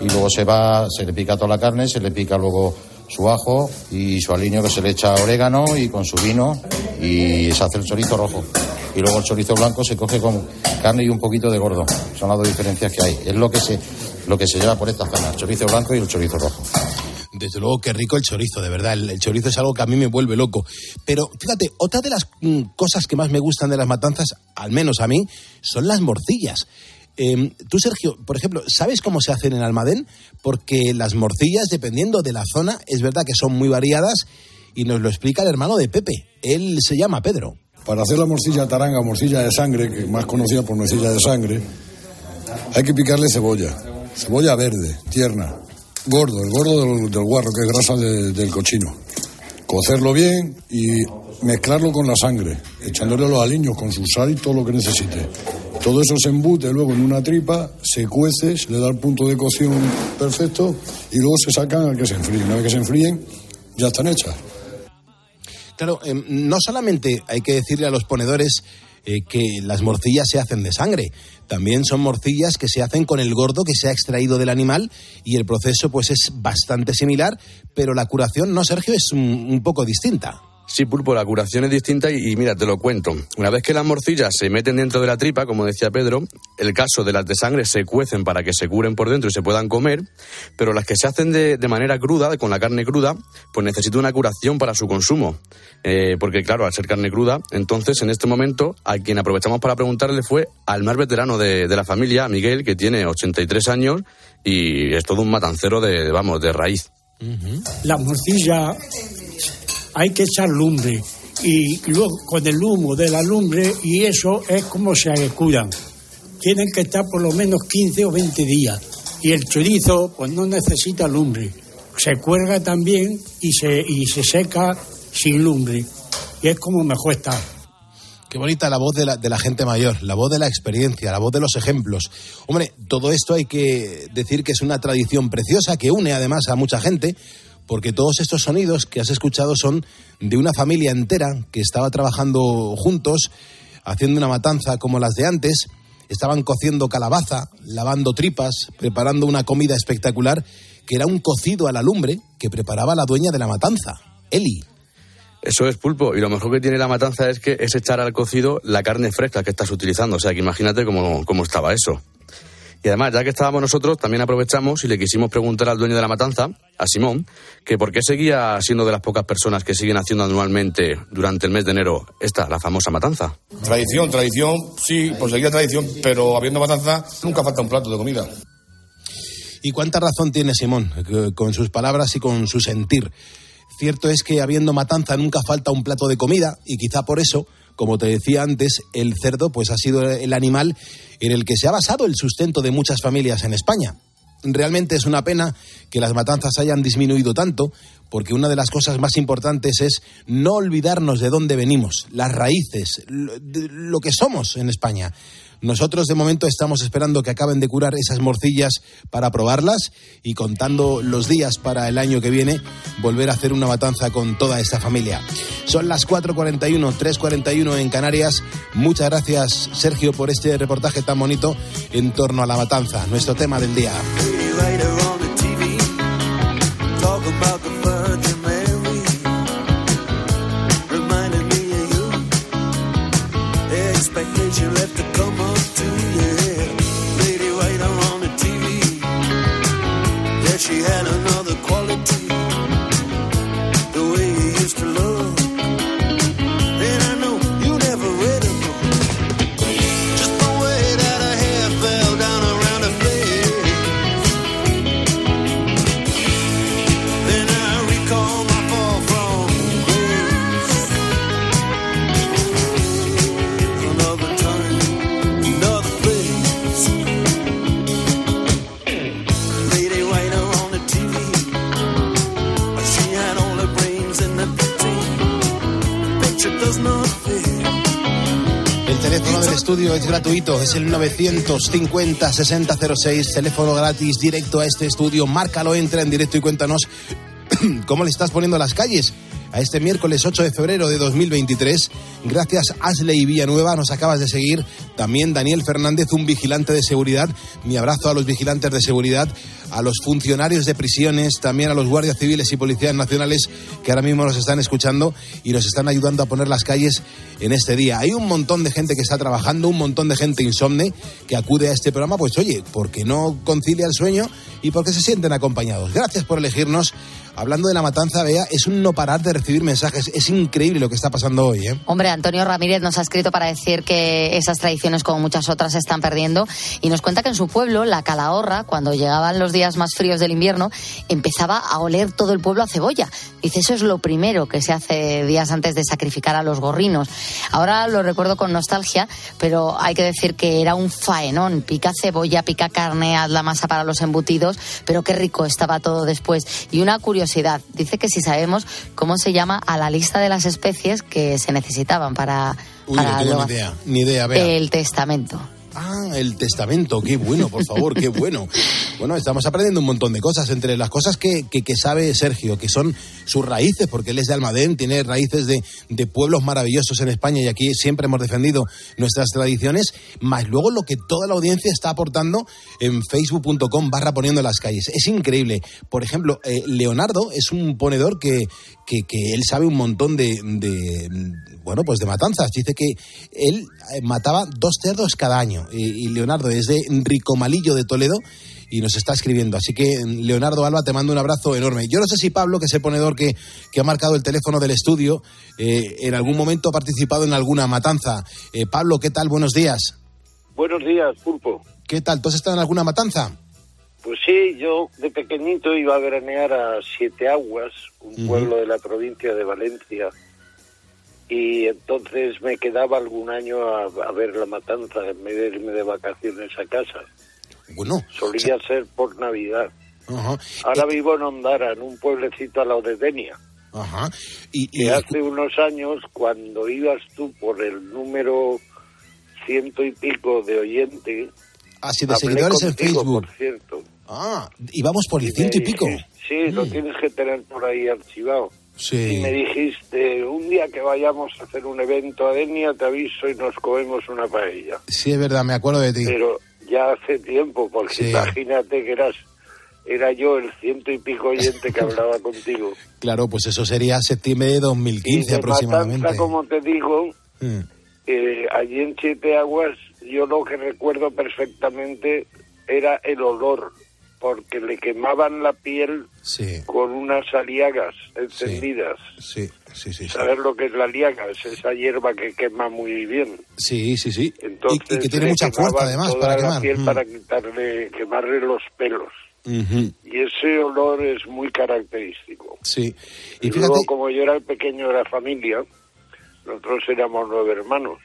y luego se va, se le pica toda la carne, se le pica luego su ajo y su aliño que se le echa orégano y con su vino y se hace el chorizo rojo. Y luego el chorizo blanco se coge con carne y un poquito de gordo. Son las dos diferencias que hay. Es lo que se, lo que se lleva por estas zonas, el chorizo blanco y el chorizo rojo. Desde luego, qué rico el chorizo, de verdad. El, chorizo es algo que a mí me vuelve loco. Pero fíjate, otra de las mm, cosas que más me gustan de las matanzas, al menos a mí, son las morcillas. Eh, tú, Sergio, por ejemplo, ¿sabes cómo se hacen en Almadén? Porque las morcillas, dependiendo de la zona, es verdad que son muy variadas y nos lo explica el hermano de Pepe. Él se llama Pedro. Para hacer la morcilla taranga, morcilla de sangre, que más conocida por morcilla de sangre, hay que picarle cebolla. Cebolla verde, tierna, gordo, el gordo del, guarro, que es grasa de, del cochino. Cocerlo bien y mezclarlo con la sangre, echándole los aliños con su sal y todo lo que necesite. Todo eso se embute luego en una tripa, se cuece, se le da el punto de cocción perfecto y luego se sacan a que se enfríen. Una vez que se enfríen, ya están hechas. Claro, eh, no solamente hay que decirle a los ponedores eh, que las morcillas se hacen de sangre. También son morcillas que se hacen con el gordo que se ha extraído del animal y el proceso pues es bastante similar, pero la curación, no Sergio, es un, un poco distinta. Sí, Pulpo, la curación es distinta y, mira, te lo cuento. Una vez que las morcillas se meten dentro de la tripa, como decía Pedro, el caso de las de sangre se cuecen para que se curen por dentro y se puedan comer, pero las que se hacen de, de manera cruda, con la carne cruda, pues necesitan una curación para su consumo. Eh, porque claro, al ser carne cruda, entonces en este momento a quien aprovechamos para preguntarle fue al más veterano de, de la familia, Miguel, que tiene 83 años y es todo un matancero de, vamos, de raíz. Uh -huh. La morcilla hay que echar lumbre y luego con el humo de la lumbre y eso es como se curan. Tienen que estar por lo menos 15 o 20 días y el chorizo pues no necesita lumbre. Se cuelga también y se, y se seca sin lumbre y es como mejor está. Qué bonita la voz de la, de la, gente mayor, la voz de la experiencia, la voz de los ejemplos. Hombre, todo esto hay que decir que es una tradición preciosa que une además a mucha gente, porque todos estos sonidos que has escuchado son de una familia entera que estaba trabajando juntos, haciendo una matanza como las de antes, estaban cociendo calabaza, lavando tripas, preparando una comida espectacular que era un cocido a la lumbre que preparaba la dueña de la matanza, Eli. Eso es pulpo. Y lo mejor que tiene la matanza es que es echar al cocido la carne fresca que estás utilizando. O sea, que imagínate cómo, cómo estaba eso. Y además, ya que estábamos nosotros, también aprovechamos y le quisimos preguntar al dueño de la matanza, a Simón, que por qué seguía siendo de las pocas personas que siguen haciendo anualmente durante el mes de enero esta, la famosa matanza. Tradición, tradición, sí, pues seguía tradición, pero habiendo matanza nunca falta un plato de comida. ¿Y cuánta razón tiene Simón eh, con sus palabras y con su sentir? Cierto es que habiendo matanza nunca falta un plato de comida y quizá por eso, como te decía antes, el cerdo pues ha sido el animal en el que se ha basado el sustento de muchas familias en España. Realmente es una pena que las matanzas hayan disminuido tanto, porque una de las cosas más importantes es no olvidarnos de dónde venimos, las raíces, lo, que somos en España. Nosotros de momento estamos esperando que acaben de curar esas morcillas para probarlas y contando los días para el año que viene volver a hacer una matanza con toda esta familia. Son las 4.41, 3.41 en Canarias. Muchas gracias Sergio por este reportaje tan bonito en torno a la matanza, nuestro tema del día. Left to come up to yeah. Estudio es gratuito, es el 950-6006, teléfono gratis directo a este estudio. Márcalo, entra en directo y cuéntanos cómo le estás poniendo las calles a este miércoles 8 de febrero de 2023. Gracias Ashley Villanueva, nos acabas de seguir. También Daniel Fernández, un vigilante de seguridad. Mi abrazo a los vigilantes de seguridad, a los funcionarios de prisiones, también a los guardias civiles y policías nacionales que ahora mismo nos están escuchando y nos están ayudando a poner las calles en este día. Hay un montón de gente que está trabajando, un montón de gente insomne que acude a este programa, pues oye, porque no concilia el sueño y porque se sienten acompañados. Gracias por elegirnos. Hablando de la matanza, vea, es un no parar de recibir mensajes. Es increíble lo que está pasando hoy, ¿eh? Hombre, Antonio Ramírez nos ha escrito para decir que esas tradiciones, como muchas otras, se están perdiendo y nos cuenta que en su pueblo, la Calahorra, cuando llegaban los días más fríos del invierno, empezaba a oler todo el pueblo a cebolla. Dice, eso es lo primero que se hace días antes de sacrificar a los gorrinos. Ahora lo recuerdo con nostalgia, pero hay que decir que era un faenón. Pica cebolla, pica carne, haz la masa para los embutidos, pero qué rico estaba todo después. Y una curiosidad, dice que si sabemos cómo se llama a la lista de las especies que se necesitaban para, Uy, para no tengo lo- ni idea, ni idea, vea. el testamento. Ah, el testamento, qué bueno, por favor, qué bueno. Bueno, estamos aprendiendo un montón de cosas, entre las cosas que, que, sabe Sergio, que son sus raíces, porque él es de Almadén, tiene raíces de, de pueblos maravillosos en España y aquí siempre hemos defendido nuestras tradiciones, más luego lo que toda la audiencia está aportando en facebook.com barra poniendo las calles. Es increíble. Por ejemplo, eh, Leonardo es un ponedor que, que, que él sabe un montón de, de, bueno, pues de matanzas. Dice que él eh, mataba dos cerdos cada año. Y, y Leonardo es de Ricomalillo de Toledo y nos está escribiendo. Así que, Leonardo Alba, te mando un abrazo enorme. Yo no sé si Pablo, que es el ponedor que, que ha marcado el teléfono del estudio, eh, en algún momento ha participado en alguna matanza. Eh, Pablo, ¿qué tal? Buenos días. Buenos días, Pulpo. ¿Qué tal? ¿Tú has estado en alguna matanza? Pues sí, yo de pequeñito iba a veranear a Siete Aguas, un pueblo de la provincia de Valencia, y entonces me quedaba algún año a, a ver la matanza en vez de irme de vacaciones a casa. Bueno. Solía ser por Navidad. Ahora vivo en Ondara, en un pueblecito al lado de Denia. Ajá. Y, que y- hace unos años, cuando ibas tú por el número ciento y pico de oyente, así de hablé seguidores en contigo, Facebook. por cierto. Ah, y vamos por el Y ciento y pico. Sí, lo tienes que tener por ahí archivado. Sí. Y me dijiste, un día que vayamos a hacer un evento a Denia, te aviso y nos comemos una paella. Sí, es verdad, me acuerdo de ti. Pero ya hace tiempo, porque Sí. imagínate que eras era yo el ciento y pico oyente que hablaba contigo. Claro, pues eso sería septiembre de 2015 de aproximadamente. Matanza, como te digo, Mm. eh, allí en Siete Aguas, yo lo que recuerdo perfectamente era el olor, porque le quemaban la piel Sí, con unas aliagas encendidas. sí, sí, sí. sí. ¿Sabes lo que es la aliaga? Es esa hierba que quema muy bien. Sí, sí, sí. Entonces, y, y que tiene mucha fuerza además para la quemar. piel Mm. para quitarle, quemarle los pelos. Y ese olor es muy característico. Sí. Y, Y fíjate, luego, como yo era el pequeño de la familia, nosotros éramos nueve hermanos,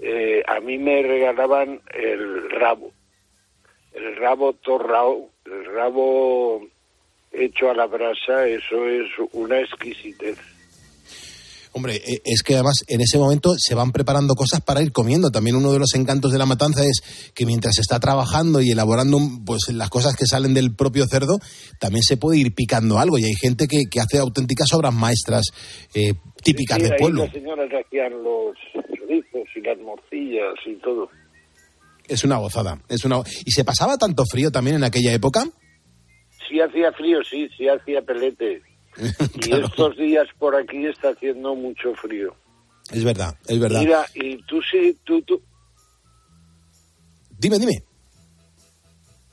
eh, a mí me regalaban el rabo. El rabo torrao, el rabo hecho a la brasa, eso es una exquisitez. hombre, eh, es que además en ese momento se van preparando cosas para ir comiendo. También uno de los encantos de la matanza es que mientras se está trabajando y elaborando pues las cosas que salen del propio cerdo, también se puede ir picando algo. Y hay gente que, que hace auténticas obras maestras eh, típicas Sí, del pueblo. Las señoras hacían los chorizos y las morcillas y todo. Es una gozada. Es una... ¿Y se pasaba tanto frío también en aquella época? Sí hacía frío, sí, sí hacía pelete. Y estos días por aquí está haciendo mucho frío. Es verdad, es verdad. Mira, y tú sí, tú, tú, Dime, dime.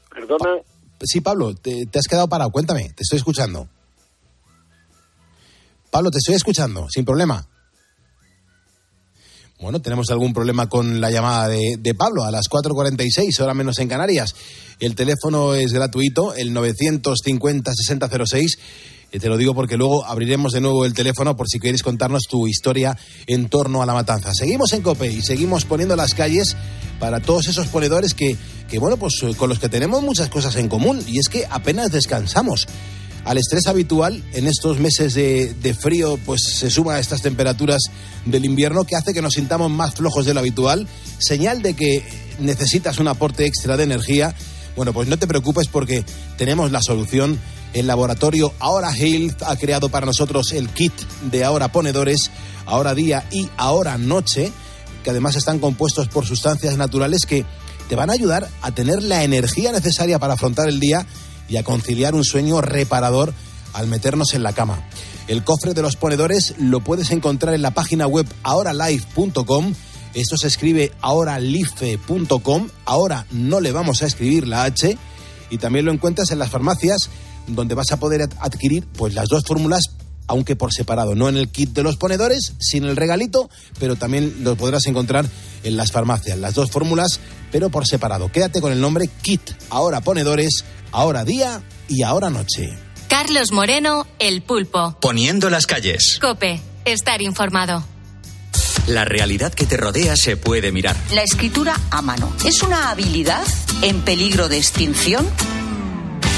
perdona, Sí, Pablo, te, te has quedado parado. Cuéntame, te estoy escuchando. Pablo, te estoy escuchando, sin problema. Bueno, tenemos algún problema con la llamada de, Pablo a las 4.46, hora menos en Canarias. El teléfono es gratuito, el 950-6006. Y te lo digo porque luego abriremos de nuevo el teléfono por si queréis contarnos tu historia en torno a la matanza. Seguimos en COPE y seguimos poniendo las calles para todos esos ponedores que, que bueno, pues eh, con los que tenemos muchas cosas en común. Y es que apenas descansamos al estrés habitual en estos meses de, frío, pues se suma a estas temperaturas del invierno que hace que nos sintamos más flojos de lo habitual, señal de que necesitas un aporte extra de energía. Bueno, pues no te preocupes porque tenemos la solución. El laboratorio Ahora Health ha creado para nosotros el kit de Ahora Ponedores, Ahora Día y Ahora Noche, que además están compuestos por sustancias naturales que te van a ayudar a tener la energía necesaria para afrontar el día y a conciliar un sueño reparador al meternos en la cama. El cofre de los ponedores lo puedes encontrar en la página web ahoralife.com. Esto se escribe ahoralife.com. Ahora no le vamos a escribir la H. Y también lo encuentras en las farmacias donde vas a poder ad- adquirir pues las dos fórmulas aunque por separado, no en el kit de los ponedores, sin el regalito, pero también lo podrás encontrar en las farmacias, las dos fórmulas, pero por separado. Quédate con el nombre kit, ahora ponedores, ahora día y ahora noche. Carlos Moreno, El Pulpo. Poniendo las calles. Cope, estar informado. La realidad que te rodea se puede mirar. La escritura a mano es una habilidad en peligro de extinción.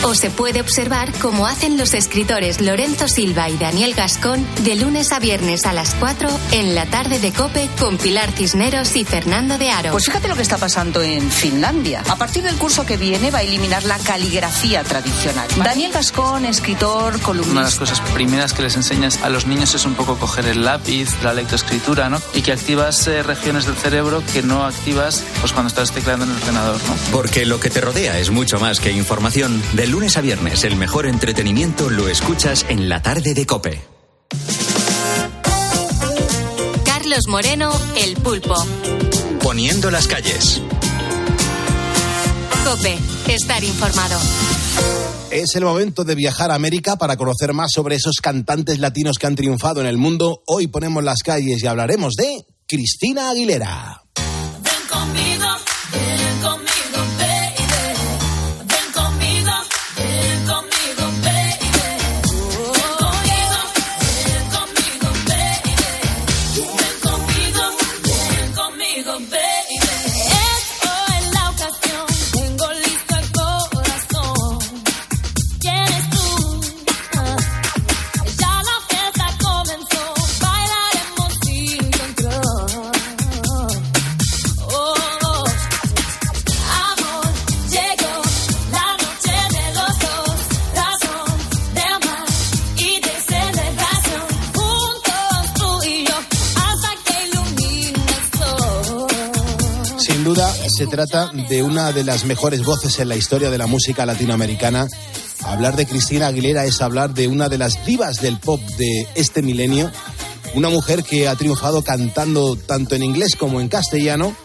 O se puede observar como hacen los escritores Lorenzo Silva y Daniel Gascón de lunes a viernes a las 4 en la tarde de Cope con Pilar Cisneros y Fernando de Aro. Pues fíjate lo que está pasando en Finlandia. A partir del curso que viene va a eliminar la caligrafía tradicional. Daniel Gascón, escritor, Una de columnista. las cosas primeras que les enseñas a los niños es un poco coger el lápiz, la lectoescritura, ¿no? Y que activas eh, regiones del cerebro que no activas pues cuando estás tecleando en el ordenador, ¿no? Porque lo que te rodea es mucho más que información. De lunes a viernes, el mejor entretenimiento lo escuchas en la tarde de Cope. Carlos Moreno, El Pulpo. Poniendo las calles. Cope, estar informado. Es el momento de viajar a América para conocer más sobre esos cantantes latinos que han triunfado en el mundo. Hoy ponemos las calles y hablaremos de Cristina Aguilera. Ven conmigo, se trata de una de las mejores voces en la historia de la música latinoamericana. Hablar de Cristina Aguilera es hablar de una de las divas del pop de este milenio. Una mujer que ha triunfado cantando tanto en inglés como en castellano.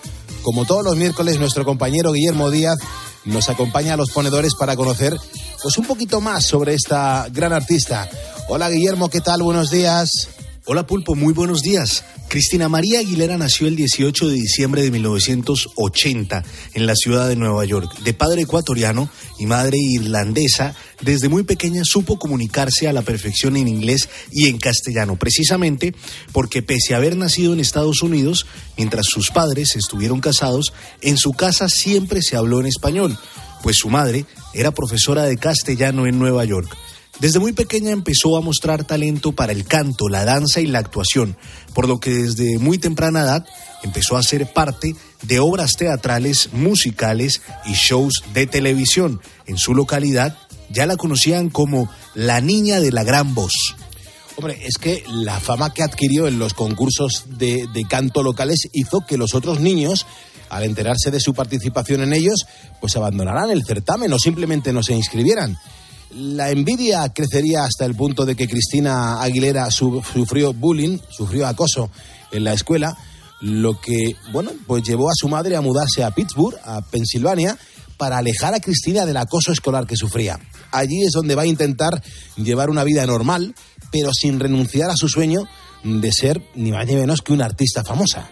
Como todos los miércoles, nuestro compañero Guillermo Díaz nos acompaña a los ponedores para conocer pues un poquito más sobre esta gran artista. Hola Guillermo, ¿qué tal? Buenos días. Hola Pulpo, muy buenos días. Cristina María Aguilera nació el 18 de diciembre de 1980 en la ciudad de Nueva York. De padre ecuatoriano y madre irlandesa, desde muy pequeña supo comunicarse a la perfección en inglés y en castellano, precisamente porque pese a haber nacido en Estados Unidos, mientras sus padres estuvieron casados, en su casa siempre se habló en español, pues su madre era profesora de castellano en Nueva York. Desde muy pequeña empezó a mostrar talento para el canto, la danza y la actuación, por lo que desde muy temprana edad empezó a ser parte de obras teatrales, musicales y shows de televisión. En su localidad ya la conocían como la niña de la gran voz. Hombre, es que la fama que adquirió en los concursos de, canto locales hizo que los otros niños al enterarse de su participación en ellos, pues abandonaran el certamen o simplemente no se inscribieran. La envidia crecería hasta el punto de que Cristina Aguilera su- sufrió bullying, sufrió acoso en la escuela, lo que, bueno, pues llevó a su madre a mudarse a Pittsburgh, a Pensilvania, para alejar a Cristina del acoso escolar que sufría. Allí es donde va a intentar llevar una vida normal, pero sin renunciar a su sueño de ser ni más ni menos que una artista famosa.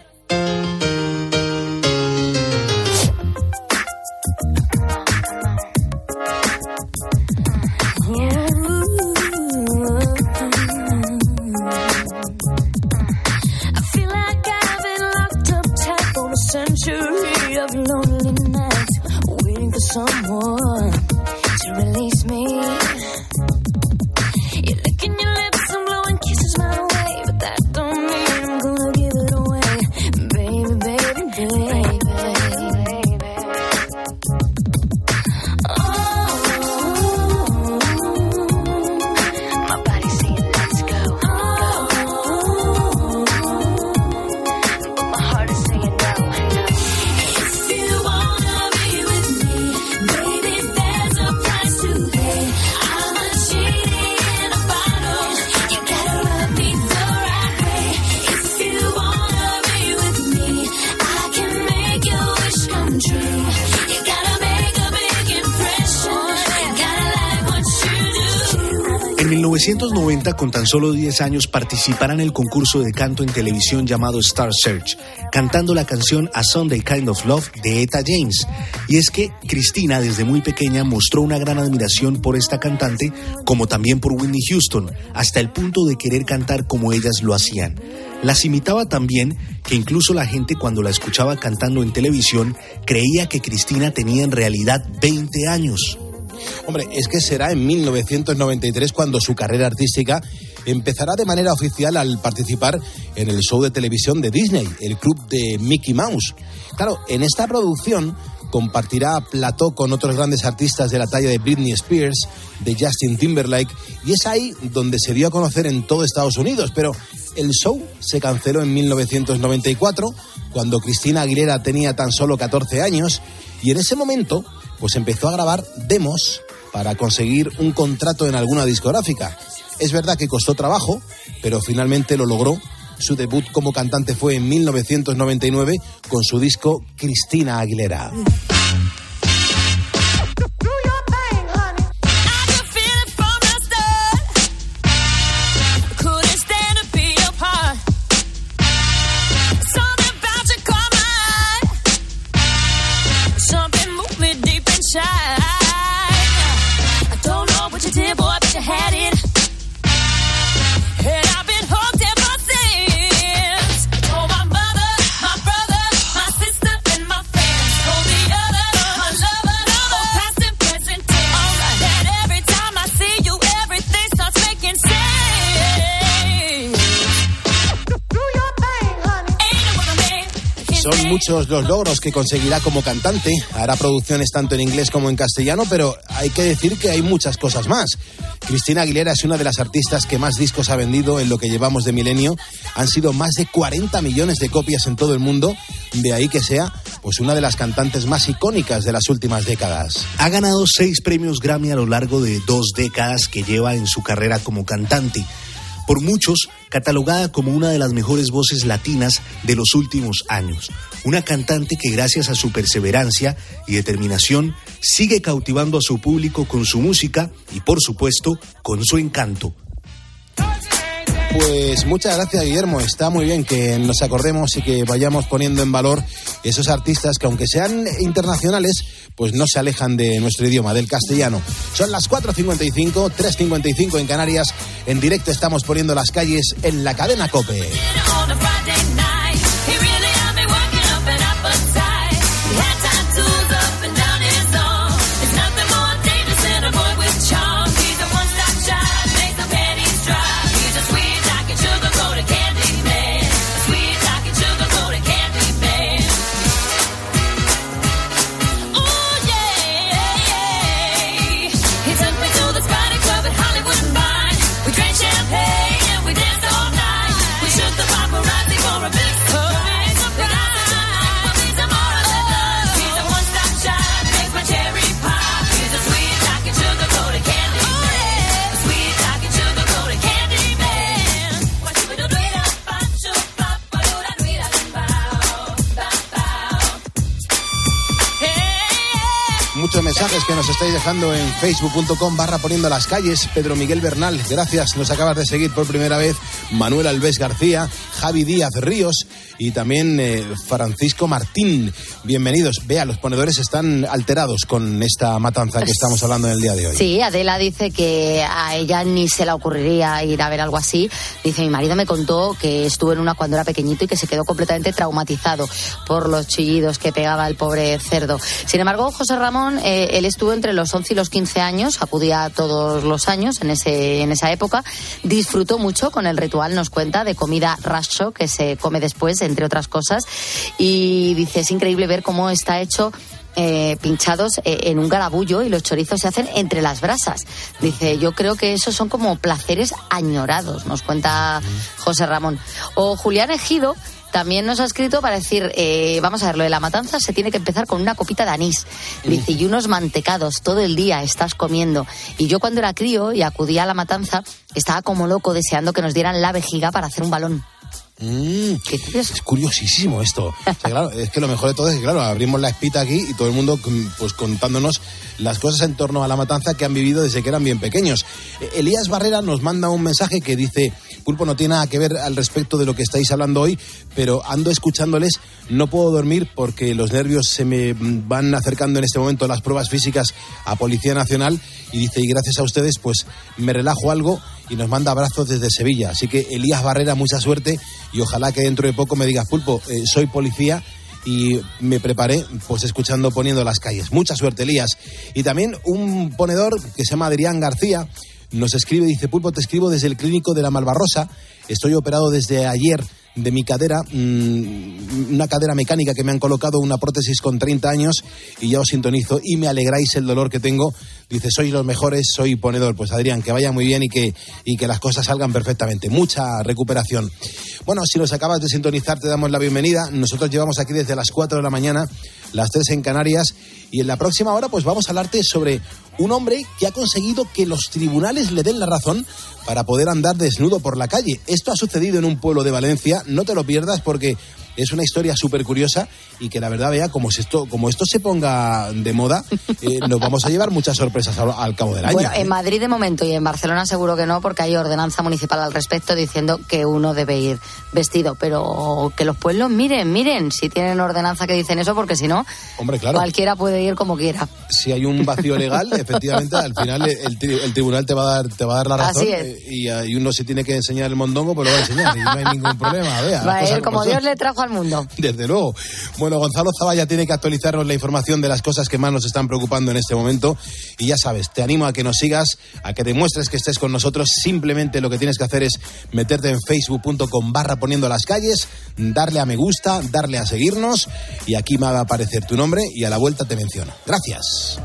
1990, con tan solo 10 años, participará en el concurso de canto en televisión llamado Star Search, cantando la canción A Sunday Kind of Love de Etta James. Y es que Cristina, desde muy pequeña, mostró una gran admiración por esta cantante, como también por Whitney Houston, hasta el punto de querer cantar como ellas lo hacían. Las imitaba también que incluso la gente cuando la escuchaba cantando en televisión creía que Cristina tenía en realidad 20 años. Hombre, es que será en 1993 cuando su carrera artística empezará de manera oficial al participar en el show de televisión de Disney, el club de Mickey Mouse. Claro, en esta producción compartirá plató con otros grandes artistas de la talla de Britney Spears, de Justin Timberlake, y es ahí donde se dio a conocer en todo Estados Unidos, pero el show se canceló en 1994, cuando Cristina Aguilera tenía tan solo 14 años, y en ese momento pues empezó a grabar demos para conseguir un contrato en alguna discográfica. Es verdad que costó trabajo, pero finalmente lo logró. Su debut como cantante fue en 1999 con su disco Cristina Aguilera. Me muchos los logros que conseguirá como cantante. Hará producciones tanto en inglés como en castellano, pero hay que decir que hay muchas cosas más. Cristina Aguilera es una de las artistas que más discos ha vendido en lo que llevamos de milenio. Han sido más de 40 millones de copias en todo el mundo. De ahí que sea pues una de las cantantes más icónicas de las últimas décadas. Ha ganado seis premios Grammy a lo largo de dos décadas que lleva en su carrera como cantante. Por muchos, catalogada como una de las mejores voces latinas de los últimos años. Una cantante que gracias a su perseverancia y determinación sigue cautivando a su público con su música y por supuesto con su encanto. Pues muchas gracias, Guillermo. Está muy bien que nos acordemos y que vayamos poniendo en valor esos artistas que, aunque sean internacionales, pues no se alejan de nuestro idioma, del castellano. Son las 4.55, 3.55 en Canarias. En directo estamos poniendo las calles en la cadena Cope. Mensajes que nos estáis dejando en facebook.com barra poniendo las calles. Pedro Miguel Bernal, gracias, nos acabas de seguir por primera vez. Manuel Alves García, Javi Díaz Ríos y también eh, Francisco Martín. Bienvenidos. Vea, los ponedores están alterados con esta matanza que estamos hablando en el día de hoy. Sí, Adela dice que a ella ni se le ocurriría ir a ver algo así. Dice, mi marido me contó que estuvo en una cuando era pequeñito y que se quedó completamente traumatizado por los chillidos que pegaba el pobre cerdo. Sin embargo, José Ramón, eh, él estuvo entre los 11 y los 15 años, acudía todos los años en, ese, en esa época, disfrutó mucho con el ritual, nos cuenta, de comida racho que se come después, entre otras cosas, y dice, es increíble ver cómo está hecho eh, pinchados eh, en un garabullo y los chorizos se hacen entre las brasas. Dice, yo creo que esos son como placeres añorados, nos cuenta José Ramón. O Julián Ejido también nos ha escrito para decir, eh, vamos a ver, lo de la matanza se tiene que empezar con una copita de anís. Dice, y unos mantecados todo el día estás comiendo. Y yo cuando era crío y acudía a la matanza, estaba como loco deseando que nos dieran la vejiga para hacer un balón. Mm, es curiosísimo esto. O sea, claro, es que lo mejor de todo es que, claro, abrimos la espita aquí y todo el mundo mm, pues contándonos las cosas en torno a la matanza que han vivido desde que eran bien pequeños. Eh, Elías Barrera nos manda un mensaje que dice, Pulpo no tiene nada que ver al respecto de lo que estáis hablando hoy, pero ando escuchándoles, no puedo dormir porque los nervios se me mm, van acercando en este momento las pruebas físicas a Policía Nacional y dice, y gracias a ustedes pues me relajo algo y nos manda abrazos desde Sevilla. Así que Elías Barrera, mucha suerte y ojalá que dentro de poco me digas, Pulpo, eh, soy policía y me preparé pues escuchando poniendo las calles. Mucha suerte, Elías. Y también un ponedor que se llama Adrián García nos escribe, dice, Pulpo, te escribo desde el clínico de la Malvarrosa. Estoy operado desde ayer de mi cadera, mm, una cadera mecánica que me han colocado una prótesis con 30 años y ya os sintonizo y me alegráis el dolor que tengo. Dice, sois los mejores, soy ponedor. Pues Adrián, que vaya muy bien y que, y que las cosas salgan perfectamente. Mucha recuperación. Bueno, si nos acabas de sintonizar, te damos la bienvenida. Nosotros llevamos aquí desde las 4 de la mañana, las 3 en Canarias, y en la próxima hora pues vamos a hablarte sobre un hombre que ha conseguido que los tribunales le den la razón para poder andar desnudo por la calle. Esto ha sucedido en un pueblo de Valencia, no te lo pierdas porque es una historia súper curiosa y que la verdad vea como si esto como esto se ponga de moda eh, nos vamos a llevar muchas sorpresas al, al cabo del año. Bueno, en Madrid de momento y en Barcelona seguro que no, porque hay ordenanza municipal al respecto diciendo que uno debe ir vestido. Pero que los pueblos miren, miren si tienen ordenanza que dicen eso, porque si no, Hombre, claro. cualquiera puede ir como quiera. si hay un vacío legal, efectivamente, al final el, tri- el tribunal te va a dar, te va a dar la razón Así es. eh, y, y uno se tiene que enseñar el mondongo, pues lo va a enseñar y no hay ningún problema. Vea, las Va a cosas ir como. Dios le trajo al mundo. Desde luego. Bueno, Gonzalo Zavalla tiene que actualizarnos la información de las cosas que más nos están preocupando en este momento. Y ya sabes, te animo a que nos sigas, a que demuestres que estés con nosotros. Simplemente lo que tienes que hacer es meterte en facebook.com barra poniendo las calles, darle a me gusta, darle a seguirnos y aquí me va a aparecer tu nombre y a la vuelta te menciono. Gracias.